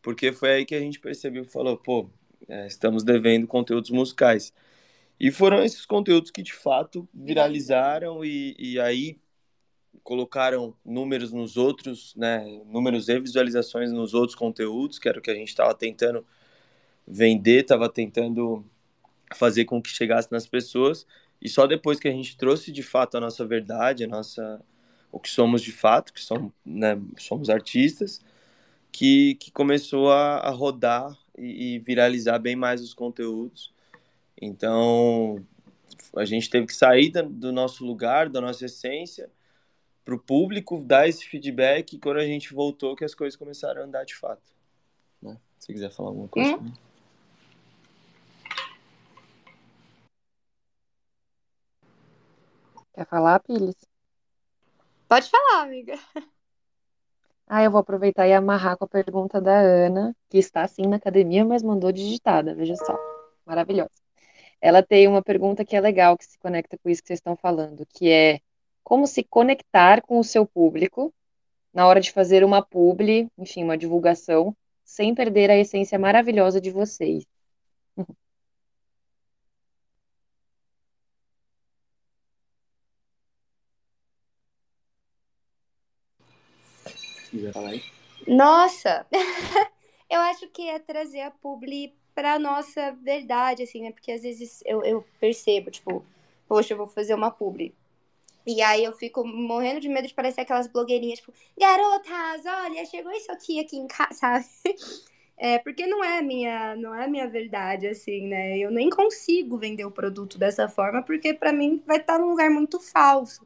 porque foi aí que a gente percebeu falou, pô, é, estamos devendo conteúdos musicais. E foram esses conteúdos que de fato viralizaram e, e aí colocaram números nos outros, né, números e visualizações nos outros conteúdos, que era o que a gente estava tentando vender, estava tentando fazer com que chegasse nas pessoas. E só depois que a gente trouxe de fato a nossa verdade, a nossa o que somos de fato, que somos, né, somos artistas, que, que começou a, a rodar e, e viralizar bem mais os conteúdos. Então, a gente teve que sair do nosso lugar, da nossa essência, para o público dar esse feedback e quando a gente voltou que as coisas começaram a andar de fato. Né? Se quiser falar alguma coisa. Hum? Quer falar, Pilis? Pode falar, amiga. Ah, eu vou aproveitar e amarrar com a pergunta da Ana, que está sim na academia, mas mandou digitada, veja só. Maravilhosa. Ela tem uma pergunta que é legal, que se conecta com isso que vocês estão falando, que é como se conectar com o seu público na hora de fazer uma publi, enfim, uma divulgação, sem perder a essência maravilhosa de vocês. Nossa, eu acho que é trazer a publi para nossa verdade, assim, né? Porque às vezes eu, eu percebo, tipo, poxa, eu vou fazer uma publi. E aí eu fico morrendo de medo de parecer aquelas blogueirinhas, tipo, garotas, olha, chegou isso aqui aqui em casa, sabe? É, porque não é minha, não é minha verdade, assim, né? Eu nem consigo vender o produto dessa forma, porque para mim vai estar num lugar muito falso.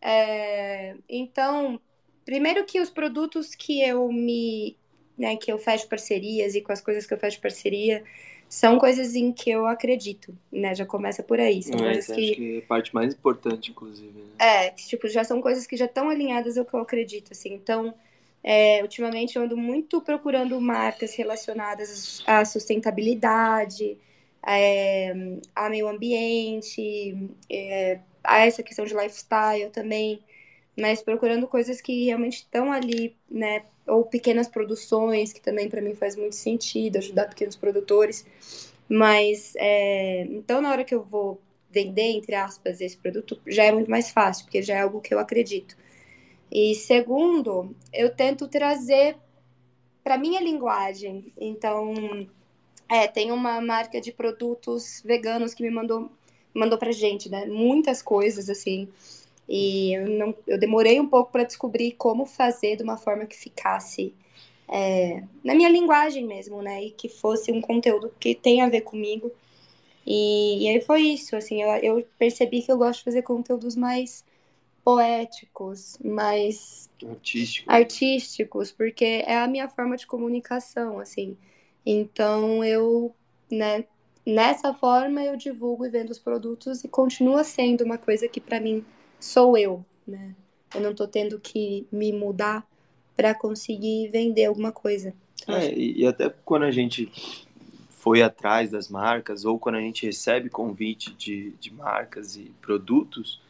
É, então, primeiro que os produtos que eu me, né, que eu fecho parcerias e com as coisas que eu fecho parceria, são coisas em que eu acredito, né? Já começa por aí. São é, coisas que... acho que é a parte mais importante, inclusive. Né? É, tipo, já são coisas que já estão alinhadas ao que eu acredito, assim. Então, é, ultimamente eu ando muito procurando marcas relacionadas à sustentabilidade, é, a meio ambiente, é, a essa questão de lifestyle também, mas procurando coisas que realmente estão ali, né, ou pequenas produções, que também para mim faz muito sentido, ajudar pequenos produtores. Mas, é... então, na hora que eu vou vender, entre aspas, esse produto, já é muito mais fácil, porque já é algo que eu acredito. E segundo, eu tento trazer para minha linguagem. Então, é, tem uma marca de produtos veganos que me mandou mandou pra gente, né? Muitas coisas assim. E eu, não, eu demorei um pouco para descobrir como fazer de uma forma que ficasse é, na minha linguagem mesmo, né? E que fosse um conteúdo que tenha a ver comigo. E, e aí foi isso, assim, eu, eu percebi que eu gosto de fazer conteúdos mais poéticos, mais Artístico. artísticos, porque é a minha forma de comunicação, assim. Então eu, né, nessa forma eu divulgo e vendo os produtos e continua sendo uma coisa que para mim sou eu, né? Eu não tô tendo que me mudar para conseguir vender alguma coisa. É, e, e até quando a gente foi atrás das marcas ou quando a gente recebe convite de, de marcas e produtos,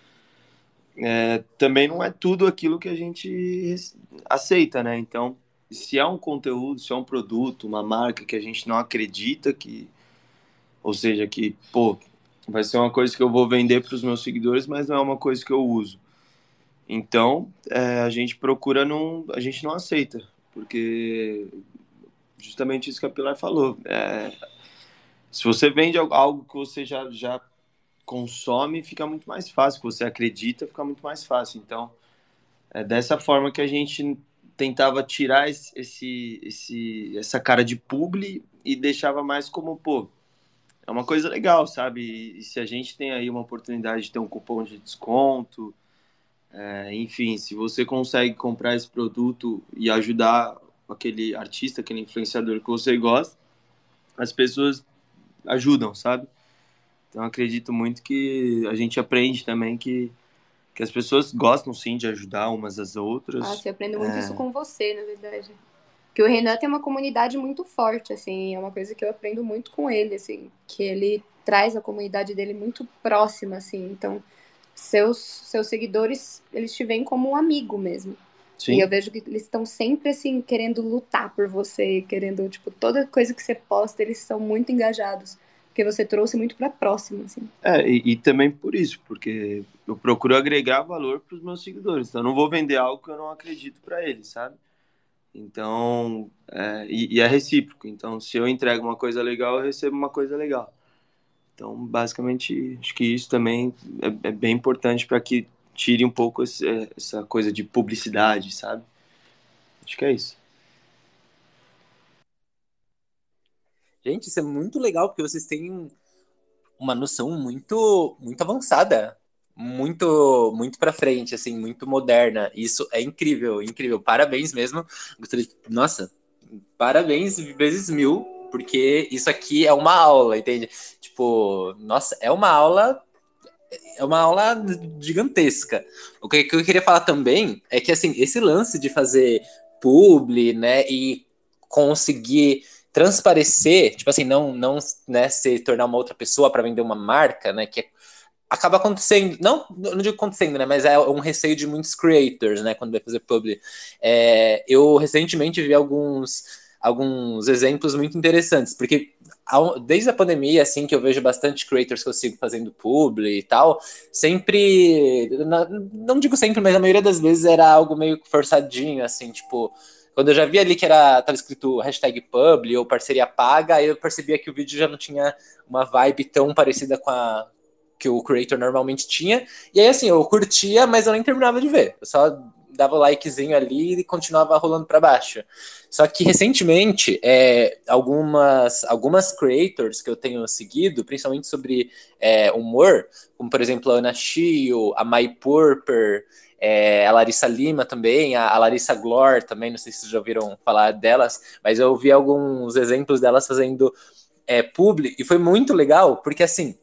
é, também não é tudo aquilo que a gente aceita, né? Então, se é um conteúdo, se é um produto, uma marca que a gente não acredita que, ou seja, que, pô, vai ser uma coisa que eu vou vender para os meus seguidores, mas não é uma coisa que eu uso. Então, é, a gente procura não, a gente não aceita, porque justamente isso que a Pilar falou. É, se você vende algo que você já, já consome, fica muito mais fácil. Se você acredita, fica muito mais fácil. Então, é dessa forma que a gente tentava tirar esse, esse essa cara de publi e deixava mais como, pô, é uma coisa legal, sabe? E se a gente tem aí uma oportunidade de ter um cupom de desconto, é, enfim, se você consegue comprar esse produto e ajudar aquele artista, aquele influenciador que você gosta, as pessoas ajudam, sabe? Então acredito muito que a gente aprende também que, que as pessoas gostam sim de ajudar umas às outras. Ah, você aprende muito é... isso com você, na verdade. Porque o Renan tem uma comunidade muito forte, assim, é uma coisa que eu aprendo muito com ele, assim, que ele traz a comunidade dele muito próxima, assim, então seus, seus seguidores, eles te veem como um amigo mesmo. Sim. E eu vejo que eles estão sempre, assim, querendo lutar por você, querendo, tipo, toda coisa que você posta, eles são muito engajados. Porque você trouxe muito para próxima, assim. É, e, e, também por isso, porque eu procuro agregar valor para os meus seguidores. Então, eu não vou vender algo que eu não acredito para eles, sabe? Então, é, e, e, é recíproco. Então, se eu entrego uma coisa legal, eu recebo uma coisa legal. Então, basicamente, acho que isso também é, é bem importante para que tire um pouco esse, essa coisa de publicidade, sabe? Acho que é isso. Gente, isso é muito legal, porque vocês têm uma noção muito, muito avançada, muito, muito para frente, assim, muito moderna. Isso é incrível, incrível. Parabéns mesmo. Nossa, parabéns vezes mil, porque isso aqui é uma aula, entende? Tipo, nossa, é uma aula é uma aula gigantesca. O que, que eu queria falar também é que assim, esse lance de fazer publi, né, e conseguir transparecer, tipo assim, não não, né, se tornar uma outra pessoa para vender uma marca, né, que é, acaba acontecendo, não, não digo acontecendo, né, mas é um receio de muitos creators, né, quando vai fazer publi. É, eu recentemente vi alguns alguns exemplos muito interessantes, porque desde a pandemia, assim, que eu vejo bastante creators que eu sigo fazendo publi e tal, sempre, não digo sempre, mas a maioria das vezes era algo meio forçadinho, assim, tipo, quando eu já vi ali que era tava escrito hashtag publi ou parceria paga, aí eu percebia que o vídeo já não tinha uma vibe tão parecida com a que o creator normalmente tinha. E aí, assim, eu curtia, mas eu nem terminava de ver. Eu só dava likezinho ali e continuava rolando para baixo. Só que recentemente, é, algumas, algumas creators que eu tenho seguido, principalmente sobre é, humor, como por exemplo a Ana Chio, a Mai Purper, é, a Larissa Lima também, a, a, Larissa Glor também, não sei se vocês já ouviram falar delas, mas eu vi alguns exemplos delas fazendo é, publi, e foi muito legal, porque assim,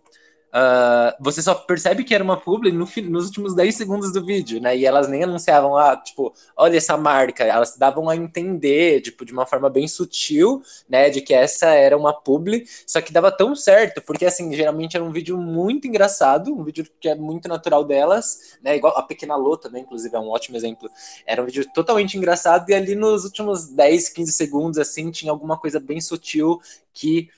Uh, você só percebe que era uma publi no, nos últimos 10 segundos do vídeo, né? E elas nem anunciavam, ah, tipo, olha essa marca. Elas davam a entender, tipo, de uma forma bem sutil, né? De que essa era uma publi, só que dava tão certo, porque, assim, geralmente era um vídeo muito engraçado, um vídeo que é muito natural delas, né? Igual a Pequena Lô também, inclusive, é um ótimo exemplo. Era um vídeo totalmente engraçado, e ali nos últimos 10, 15 segundos, assim, tinha alguma coisa bem sutil que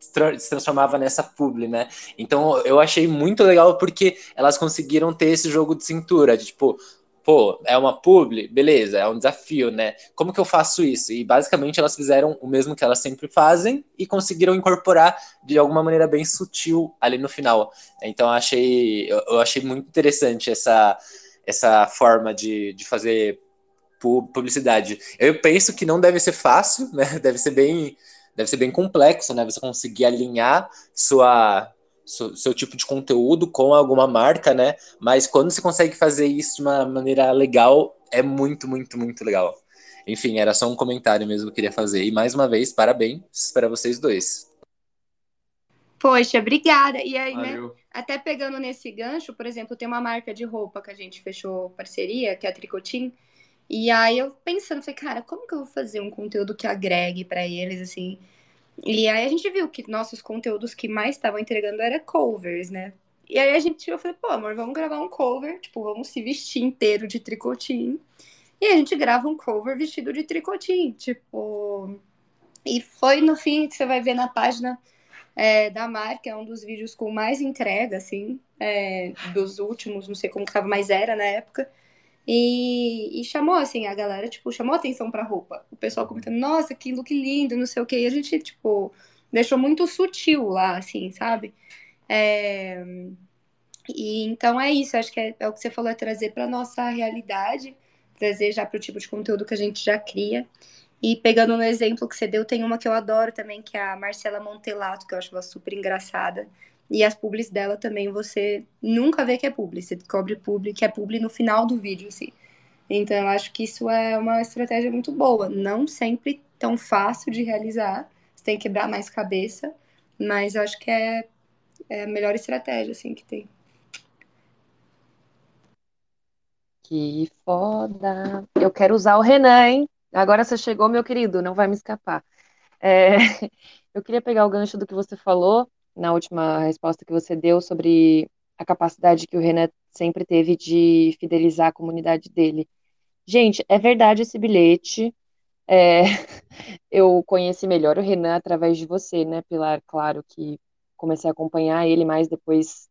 se transformava nessa publi, né? Então eu achei muito legal porque elas conseguiram ter esse jogo de cintura, de tipo, pô, é uma publi, beleza, é um desafio, né? Como que eu faço isso? E basicamente elas fizeram o mesmo que elas sempre fazem e conseguiram incorporar de alguma maneira bem sutil ali no final. Então eu achei, eu achei muito interessante essa, essa forma de, de fazer publicidade. Eu penso que não deve ser fácil, né? Deve ser bem deve ser bem complexo, né? Você conseguir alinhar sua seu, seu, tipo de conteúdo com alguma marca, né? Mas quando você consegue fazer isso de uma maneira legal, é muito, muito, muito legal. Enfim, era só um comentário mesmo que eu queria fazer. E mais uma vez, parabéns para vocês dois. Poxa, obrigada. E aí, Valeu. né? Até pegando nesse gancho, por exemplo, tem uma marca de roupa que a gente fechou parceria, que é a Tricotin. E aí eu pensando, falei, cara, como que eu vou fazer um conteúdo que agregue para eles, assim? E aí a gente viu que nossos conteúdos que mais estavam entregando era covers, né? E aí a gente eu falei, pô, amor, vamos gravar um cover, tipo, vamos se vestir inteiro de tricotinho. E a gente grava um cover vestido de tricotinho, tipo. E foi no fim que você vai ver na página é, da marca, é um dos vídeos com mais entrega, assim, é, dos últimos, não sei como que tava, mas era na época. E, e, chamou, assim, a galera, tipo, chamou atenção pra roupa. O pessoal comentando, nossa, que look lindo, não sei o quê. E a gente, tipo, deixou muito sutil lá, assim, sabe? É... E então é isso, acho que é, é, o que você falou, é trazer pra nossa realidade, trazer já pro tipo de conteúdo que a gente já cria. E pegando no exemplo que você deu, tem uma que eu adoro também, que é a Marcela Montelato, que eu acho ela super engraçada. E as publis dela também você nunca vê que é publi, você descobre publi, que é publi no final do vídeo, assim. Então eu acho que isso é uma estratégia muito boa. Não sempre tão fácil de realizar. você tem que quebrar mais cabeça, mas eu acho que é, é a melhor estratégia, assim, que tem. Que foda. Eu quero usar o Renan, hein? Agora você chegou, meu querido, não vai me escapar. É, eu queria pegar o gancho do que você falou na última resposta que você deu sobre a capacidade que o Renan sempre teve de fidelizar a comunidade dele. Gente, é verdade esse bilhete. É, eu conheci melhor o Renan através de você, né, Pilar? Claro que comecei a acompanhar ele mais depois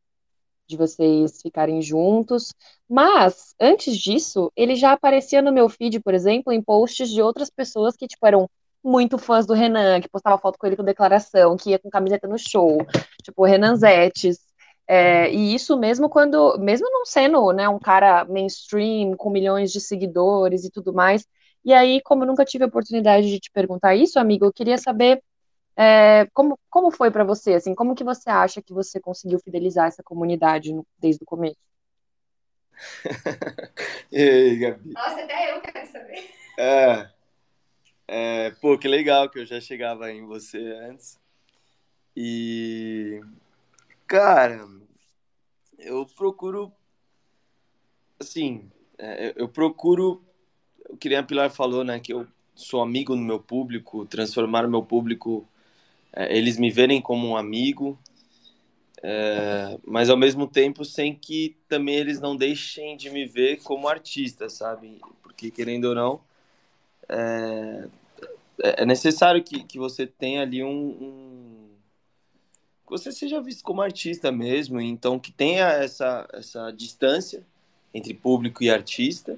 de vocês ficarem juntos. Mas, antes disso, ele já aparecia no meu feed, por exemplo, em posts de outras pessoas que, tipo, eram muito fãs do Renan, que postava foto com ele com declaração, que ia com camiseta no show, tipo, Renan Zetes. É, e isso mesmo quando, mesmo não sendo né, um cara mainstream, com milhões de seguidores e tudo mais. E aí, como eu nunca tive a oportunidade de te perguntar isso, amigo, eu queria saber é, como, como foi para você, assim, como que você acha que você conseguiu fidelizar essa comunidade no, desde o começo? e aí, Gabi? Nossa, até eu quero saber. É, é, pô, que legal que eu já chegava em você antes. E, cara, eu procuro, assim, é, eu procuro, o que a Pilar falou, né, que eu sou amigo do meu público, transformar o meu público é, eles me verem como um amigo, é, mas ao mesmo tempo sem que também eles não deixem de me ver como artista, sabe? Porque querendo ou não, é, é necessário que, que você tenha ali um, um, que você seja visto como artista mesmo, então que tenha essa essa distância entre público e artista,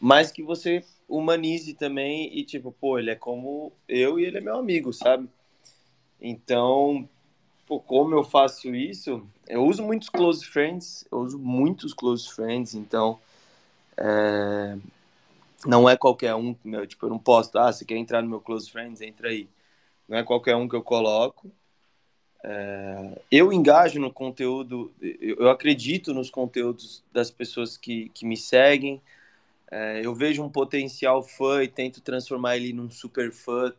mas que você humanize também e tipo, pô, ele é como eu e ele é meu amigo, sabe? Então, pô, como eu faço isso? Eu uso muitos close friends, eu uso muitos close friends, então é, não é qualquer um, meu, tipo, eu não posso, ah, você quer entrar no meu close friends, entra aí. Não é qualquer um que eu coloco. É, eu engajo no conteúdo, eu acredito nos conteúdos das pessoas que, que me seguem. É, eu vejo um potencial fã e tento transformar ele num super fã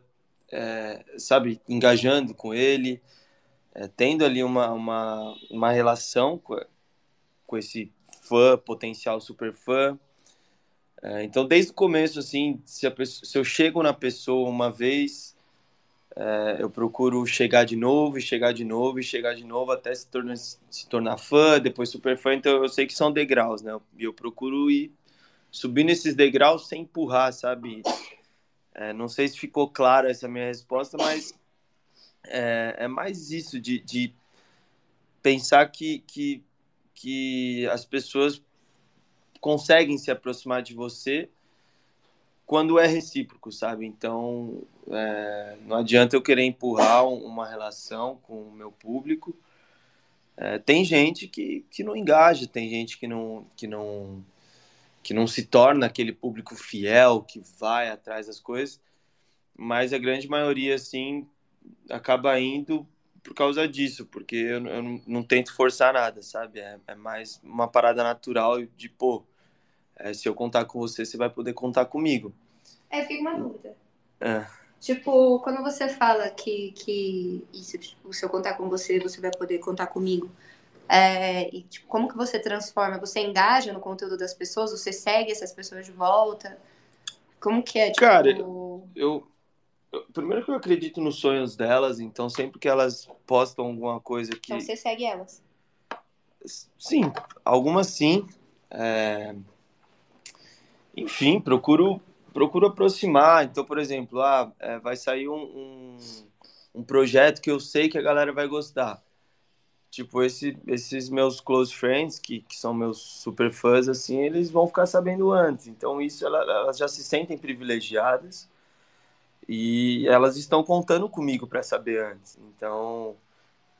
é, sabe, engajando com ele, é, tendo ali uma, uma, uma relação com, com esse fã, potencial super fã. É, então, desde o começo, assim, se, pessoa, se, eu chego na pessoa uma vez, é, eu procuro chegar de novo, e chegar de novo, e chegar de novo, até se tornar, se tornar fã, depois super fã. Então, eu sei que são degraus, né? E eu procuro ir subindo esses degraus sem empurrar, sabe? É, não sei se ficou clara essa minha resposta, mas é, é mais isso de, de pensar que, que, que as pessoas conseguem se aproximar de você quando é recíproco, sabe? Então, é, não adianta eu querer empurrar uma relação com o meu público. É, tem gente que, que não engaja, tem gente que não, que não que não se torna aquele público fiel que vai atrás das coisas, mas a grande maioria, assim, acaba indo por causa disso, porque eu, eu não, não, tento forçar nada, sabe? É, é, mais uma parada natural de, pô, é, se eu contar com você, você vai poder contar comigo. É, fica uma dúvida. É. Tipo, quando você fala que, que isso, tipo, se eu contar com você, você vai poder contar comigo, é, e tipo, como que você transforma? Você engaja no conteúdo das pessoas? Você segue essas pessoas de volta? Como que é? Tipo... Cara, eu, eu, Primeiro que eu acredito nos sonhos delas, então sempre que elas postam alguma coisa que. Então você segue elas? Sim, algumas sim. É... Enfim, procuro, procuro aproximar. Então, por exemplo, ah, é, vai sair um, um, um projeto que eu sei que a galera vai gostar tipo, esse, esses meus close friends, que, que são meus super fãs, assim, eles vão ficar sabendo antes. Então, isso, ela, elas já se sentem privilegiadas e elas estão contando comigo para saber antes. Então,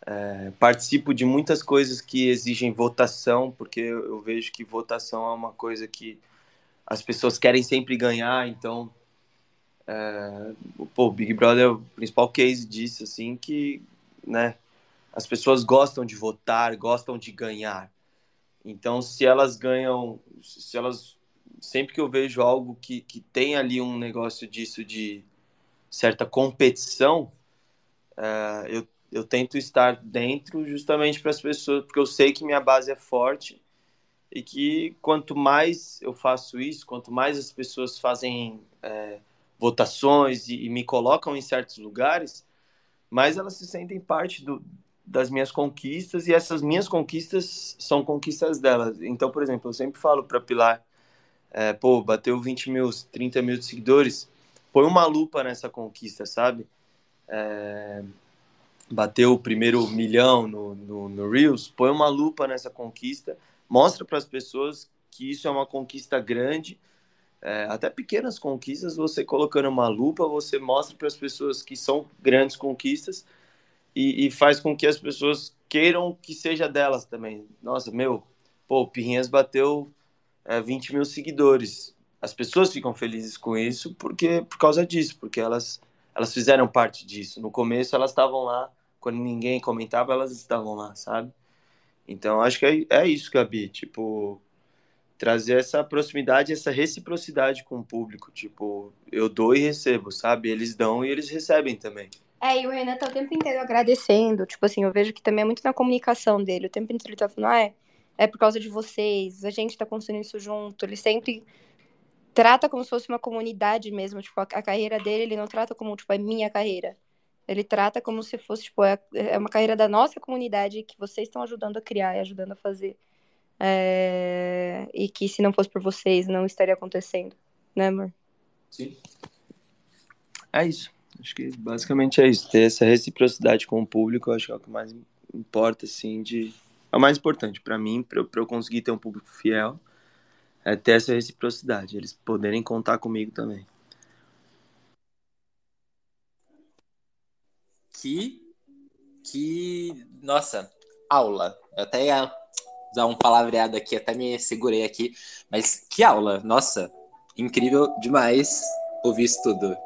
é, participo de muitas coisas que exigem votação, porque eu, vejo que votação é uma coisa que as pessoas querem sempre ganhar, então... É, pô, Big Brother é o principal case disso, assim, que, né, as pessoas gostam de votar, gostam de ganhar. Então, se elas ganham, se elas sempre que eu vejo algo que, que tem ali um negócio disso de certa competição, é, eu, eu tento estar dentro justamente para as pessoas, porque eu sei que minha base é forte e que quanto mais eu faço isso, quanto mais as pessoas fazem é, votações e, e, me colocam em certos lugares, mais elas se sentem parte do, das minhas conquistas e essas minhas conquistas são conquistas delas. Então, por exemplo, eu sempre falo para Pilar, é, pô, bateu 20 mil, 30 mil seguidores, põe uma lupa nessa conquista, sabe? É, bateu o primeiro milhão no, no, no Reels, põe uma lupa nessa conquista mostra para as pessoas que isso é uma conquista grande. É, até pequenas conquistas, você colocando uma lupa, você mostra para as pessoas que são grandes conquistas e, e, faz com que as pessoas queiram que seja delas também. Nossa, meu, pô, o Pirrinhas bateu é, 20 mil seguidores. As pessoas ficam felizes com isso porque por causa disso, porque elas, elas fizeram parte disso. No começo elas estavam lá, quando ninguém comentava, elas estavam lá, sabe? Então, acho que é, é isso, Gabi. Tipo, trazer essa proximidade, essa reciprocidade com o público. Tipo, eu dou e recebo, sabe? Eles dão e eles recebem também. É, e o Renan tá o tempo inteiro agradecendo. Tipo assim, eu vejo que também é muito na comunicação dele. O tempo inteiro ele tá falando, ah, é, é por causa de vocês, a gente tá construindo isso junto. Ele sempre trata como se fosse uma comunidade mesmo. Tipo, a, a carreira dele, ele não trata como, tipo, a minha carreira. Ele trata como se fosse, tipo, é, é uma carreira da nossa comunidade que vocês estão ajudando a criar e ajudando a fazer. É... E que se não fosse por vocês, não estaria acontecendo. Né, amor? Sim. É isso. Acho que basicamente é isso. Ter essa reciprocidade com o público, acho que é o que mais importa, assim, de... É o mais importante para mim, para eu conseguir ter um público fiel, é ter essa reciprocidade, eles poderem contar comigo também. Que, que, nossa, aula. Eu até ia usar um palavreado aqui, até me segurei aqui, mas que aula, nossa, incrível demais ouvir isso tudo.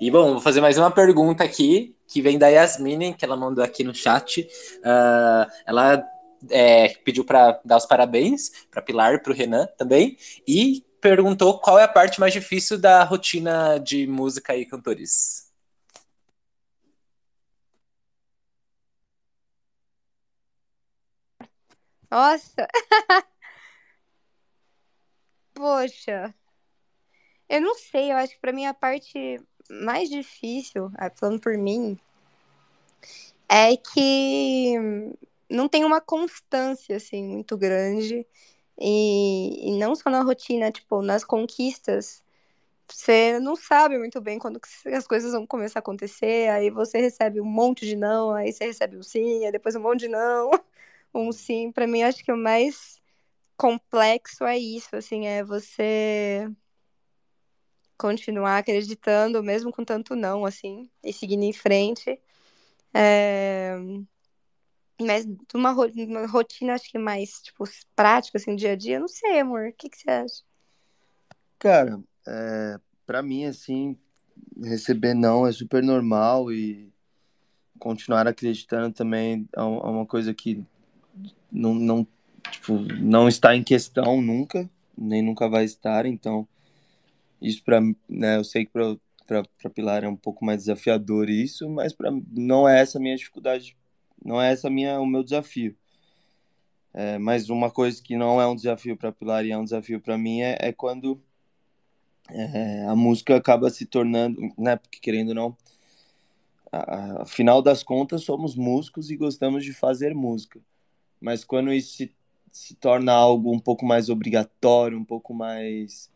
E bom, vou fazer mais uma pergunta aqui, que vem da Yasmine, que ela mandou aqui no chat. Uh, ela é, pediu para dar os parabéns para Pilar, e para o Renan também, e perguntou qual é a parte mais difícil da rotina de música e cantores. Nossa! Poxa, eu não sei, eu acho que pra mim a parte mais difícil, ah, falando por mim, é que não tem uma constância, assim, muito grande. E, e não só na rotina, tipo, nas conquistas. Você não sabe muito bem quando as coisas vão começar a acontecer, aí você recebe um monte de não, aí você recebe um sim, aí depois um monte de não. um sim, para mim acho que o mais complexo é isso, assim, é você continuar acreditando, mesmo com tanto não, assim, e seguindo em frente. É... Mas de uma, rotina, acho que mais, tipo, prática, assim, dia a dia, não sei, amor, o que, que você acha? Cara, é, pra mim, assim, receber não é super normal e continuar acreditando também é, é uma coisa que não, não, tipo, não está em questão nunca, nem nunca vai estar, então isso para né, eu sei que para Pilar é um pouco mais desafiador isso, mas para não é essa a minha dificuldade, não é essa minha o meu desafio. É, mas uma coisa que não é um desafio para Pilar e é um desafio para mim é, é quando é, a música acaba se tornando, né? Porque querendo ou não, afinal das contas somos músicos e gostamos de fazer música mas quando isso se, se torna algo um pouco mais obrigatório, um pouco mais.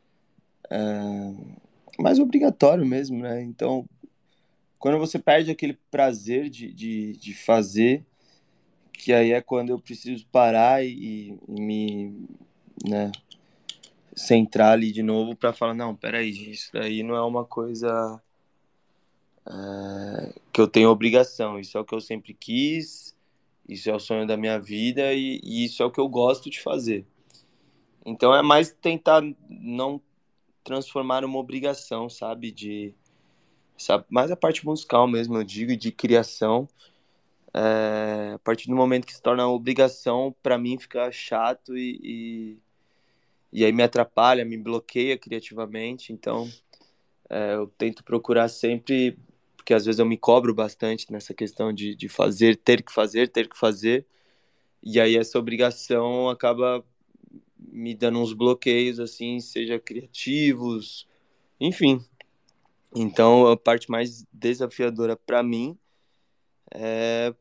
É, mais obrigatório mesmo, né? Então, quando você perde aquele prazer de, de, de fazer, que aí é quando eu preciso parar e, e me. Né, centrar ali de novo para falar: não, peraí, isso daí não é uma coisa. É, que eu tenho obrigação, isso é o que eu sempre quis, isso é o sonho da minha vida e, e isso é o que eu gosto de fazer. Então é mais tentar não transformar numa obrigação, sabe? De sabe? mais a parte musical mesmo, eu digo, de criação. É, a partir do momento que se torna obrigação, para mim fica chato e, e, e, aí me atrapalha, me bloqueia criativamente. Então é, eu tento procurar sempre porque às vezes eu me cobro bastante nessa questão de, de fazer, ter que fazer, ter que fazer, e aí essa obrigação acaba me dando uns bloqueios, assim, seja criativos, enfim. Então, a parte mais desafiadora para mim é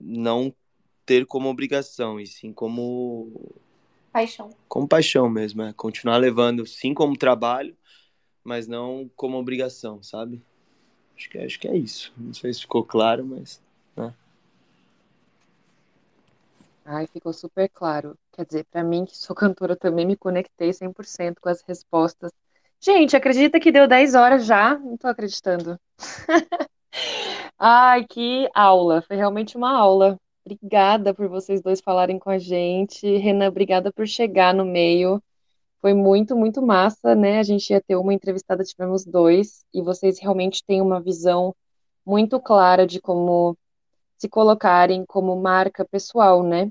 não ter como obrigação, e sim como paixão. Como paixão mesmo, é continuar levando sim como trabalho, mas não como obrigação, sabe? Acho que, acho que é isso. Não sei se ficou claro, mas. Né? Ai, ficou super claro. Quer dizer, para mim, que sou cantora, também me conectei 100% com as respostas. Gente, acredita que deu 10 horas já? Não tô acreditando. Ai, que aula. Foi realmente uma aula. Obrigada por vocês dois falarem com a gente. Renan, obrigada por chegar no meio. Foi muito, muito massa, né? A gente ia ter uma entrevistada, tivemos dois, e vocês realmente têm uma visão muito clara de como se colocarem como marca pessoal, né?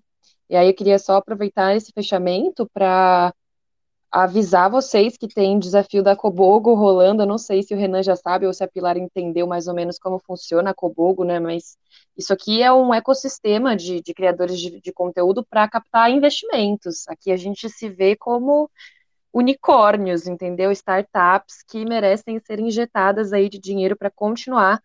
E aí eu queria só aproveitar esse fechamento para avisar vocês que tem desafio da Cobogo rolando. Eu não sei se o Renan já sabe ou se a Pilar entendeu mais ou menos como funciona a Cobogo, né? Mas isso aqui é um ecossistema de, de criadores de, de conteúdo para captar investimentos. Aqui a gente se vê como unicórnios, entendeu? Startups que merecem ser injetadas aí de dinheiro para continuar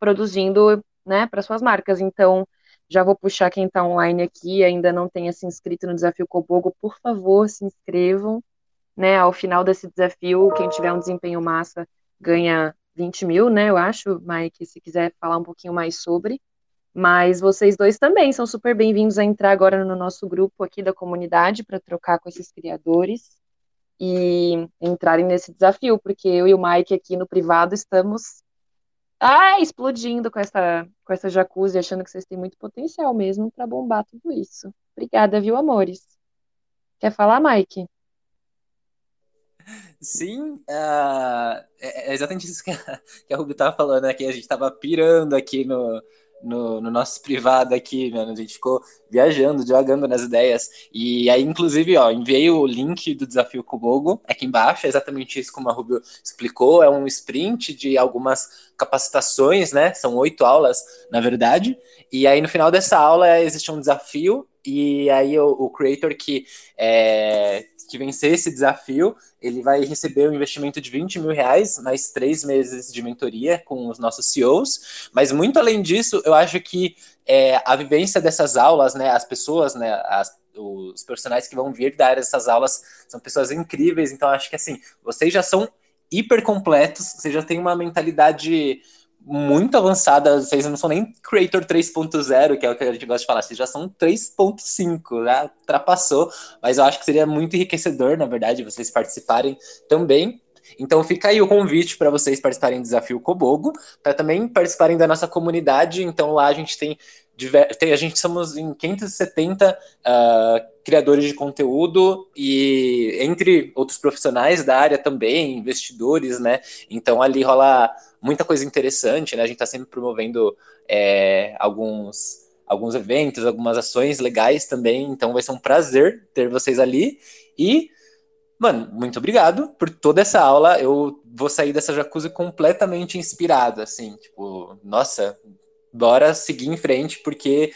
produzindo, né, para suas marcas. Então, já vou puxar quem está online aqui, ainda não tenha se inscrito no Desafio Cobogo, por favor, se inscrevam, né? Ao final desse desafio, quem tiver um desempenho massa ganha 20 mil, né? Eu acho, Mike, se quiser falar um pouquinho mais sobre. Mas vocês dois também são super bem-vindos a entrar agora no nosso grupo aqui da comunidade para trocar com esses criadores e entrarem nesse desafio, porque eu e o Mike aqui no privado estamos ah, explodindo com essa, com essa jacuzzi, achando que vocês têm muito potencial mesmo para bombar tudo isso. Obrigada, viu, amores? Quer falar, Mike? Sim, uh, é exatamente isso que a, que a Ruby estava falando, né? Que a gente estava pirando aqui no, no, no, nosso privado aqui, mano. A gente ficou viajando, divagando nas ideias. E aí, inclusive, ó, enviei o link do desafio Kubogo aqui embaixo. É exatamente isso como a Rubio explicou. É um sprint de algumas capacitações, né? São oito aulas, na verdade. E aí, no final dessa aula, existe um desafio. E aí, o, o creator que é, que vencer esse desafio, ele vai receber um investimento de 20 mil reais, mais três meses de mentoria com os nossos CEOs. Mas muito além disso, eu acho que é, a vivência dessas aulas, né, as pessoas, né, as, os profissionais que vão vir dar essas aulas são pessoas incríveis. Então, acho que assim, vocês já são hiper completos, vocês já têm uma mentalidade muito avançada, vocês não são nem Creator 3.0, que é o que a gente gosta de falar, vocês já são 3.5, já ultrapassou, mas eu acho que seria muito enriquecedor, na verdade, vocês participarem também. Então fica aí o convite para vocês participarem do Desafio Cobogo, para também participarem da nossa comunidade. Então lá a gente tem, tem a gente somos em 570 uh, ah, criadores de conteúdo e entre outros profissionais da área também, investidores, né? Então ali rola muita coisa interessante, né? A gente está sempre promovendo é, alguns alguns eventos, algumas ações legais também. Então vai ser um prazer ter vocês ali. E, mano, muito obrigado por toda essa aula. Eu vou sair dessa jacuzzi completamente inspirado, assim, tipo, nossa, bora seguir em frente, porque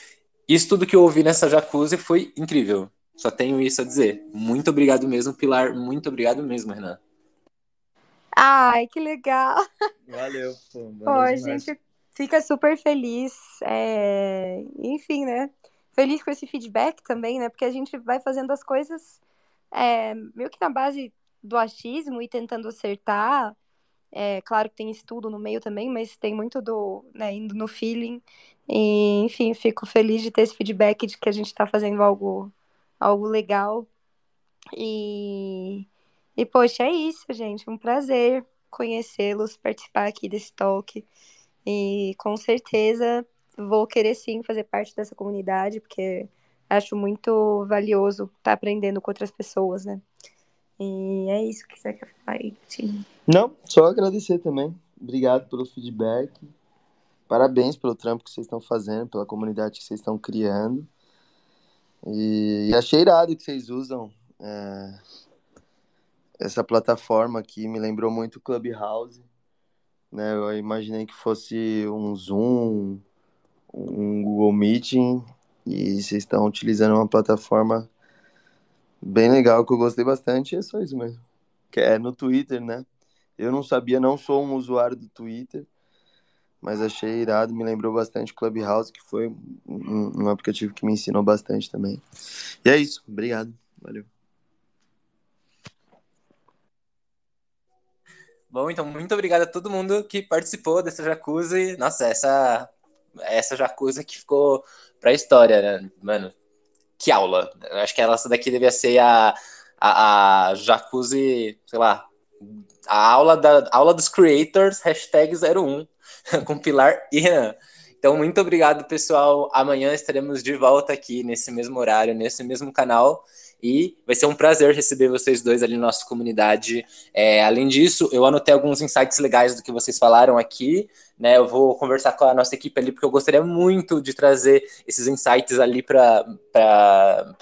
isso tudo que eu ouvi nessa jacuzzi foi incrível. Só tenho isso a dizer. Muito obrigado mesmo, Pilar. Muito obrigado mesmo, Renan. Ai, que legal. Valeu, pô. Pô, a gente fica super feliz. É... Enfim, né? Feliz com esse feedback também, né? Porque a gente vai fazendo as coisas é, meio que na base do achismo e tentando acertar. É, claro que tem estudo no meio também, mas tem muito do, né, indo no feeling. E, enfim, fico feliz de ter esse feedback de que a gente está fazendo algo, algo legal. E e, poxa, é isso, gente. Um prazer conhecê-los, participar aqui desse talk. E com certeza vou querer sim fazer parte dessa comunidade, porque acho muito valioso estar tá aprendendo com outras pessoas, né? E é isso que você quer falar aí, Tim. Não, só agradecer também. Obrigado pelo feedback. Parabéns pelo trampo que vocês estão fazendo, pela comunidade que vocês estão criando. E achei irado que vocês usam é, essa plataforma aqui me lembrou muito Clubhouse. né? Eu imaginei que fosse um Zoom, um Google Meeting, e vocês estão utilizando uma plataforma bem legal que eu gostei bastante, é só isso mesmo. Que é no Twitter, né? Eu não sabia, não sou um usuário do Twitter, mas achei irado, me lembrou bastante Clubhouse, que foi um, um aplicativo que me ensinou bastante também. E é isso, obrigado, valeu. Bom, então muito obrigado a todo mundo que participou dessa jacuzzi. Nossa, essa essa jacuzzi que ficou pra história, né? Mano, que aula. Eu acho que essa daqui devia ser a, a, a jacuzzi, sei lá, a aula, da, aula dos creators, hashtag 01, com Pilar e Renan. Então, muito obrigado, pessoal. Amanhã estaremos de volta aqui nesse mesmo horário, nesse mesmo canal. E vai ser um prazer receber vocês dois ali na nossa comunidade. É, além disso, eu anotei alguns insights legais do que vocês falaram aqui. Né, eu vou conversar com a nossa equipe ali, porque eu gostaria muito de trazer esses insights ali para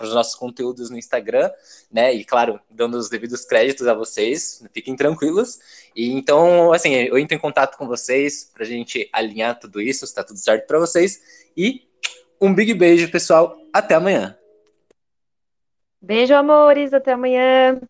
os nossos conteúdos no Instagram, né? E claro, dando os devidos créditos a vocês, fiquem tranquilos. E então, assim, eu entro em contato com vocês para a gente alinhar tudo isso, se está tudo certo para vocês. E um big beijo, pessoal. Até amanhã. Beijo, amores. Até amanhã.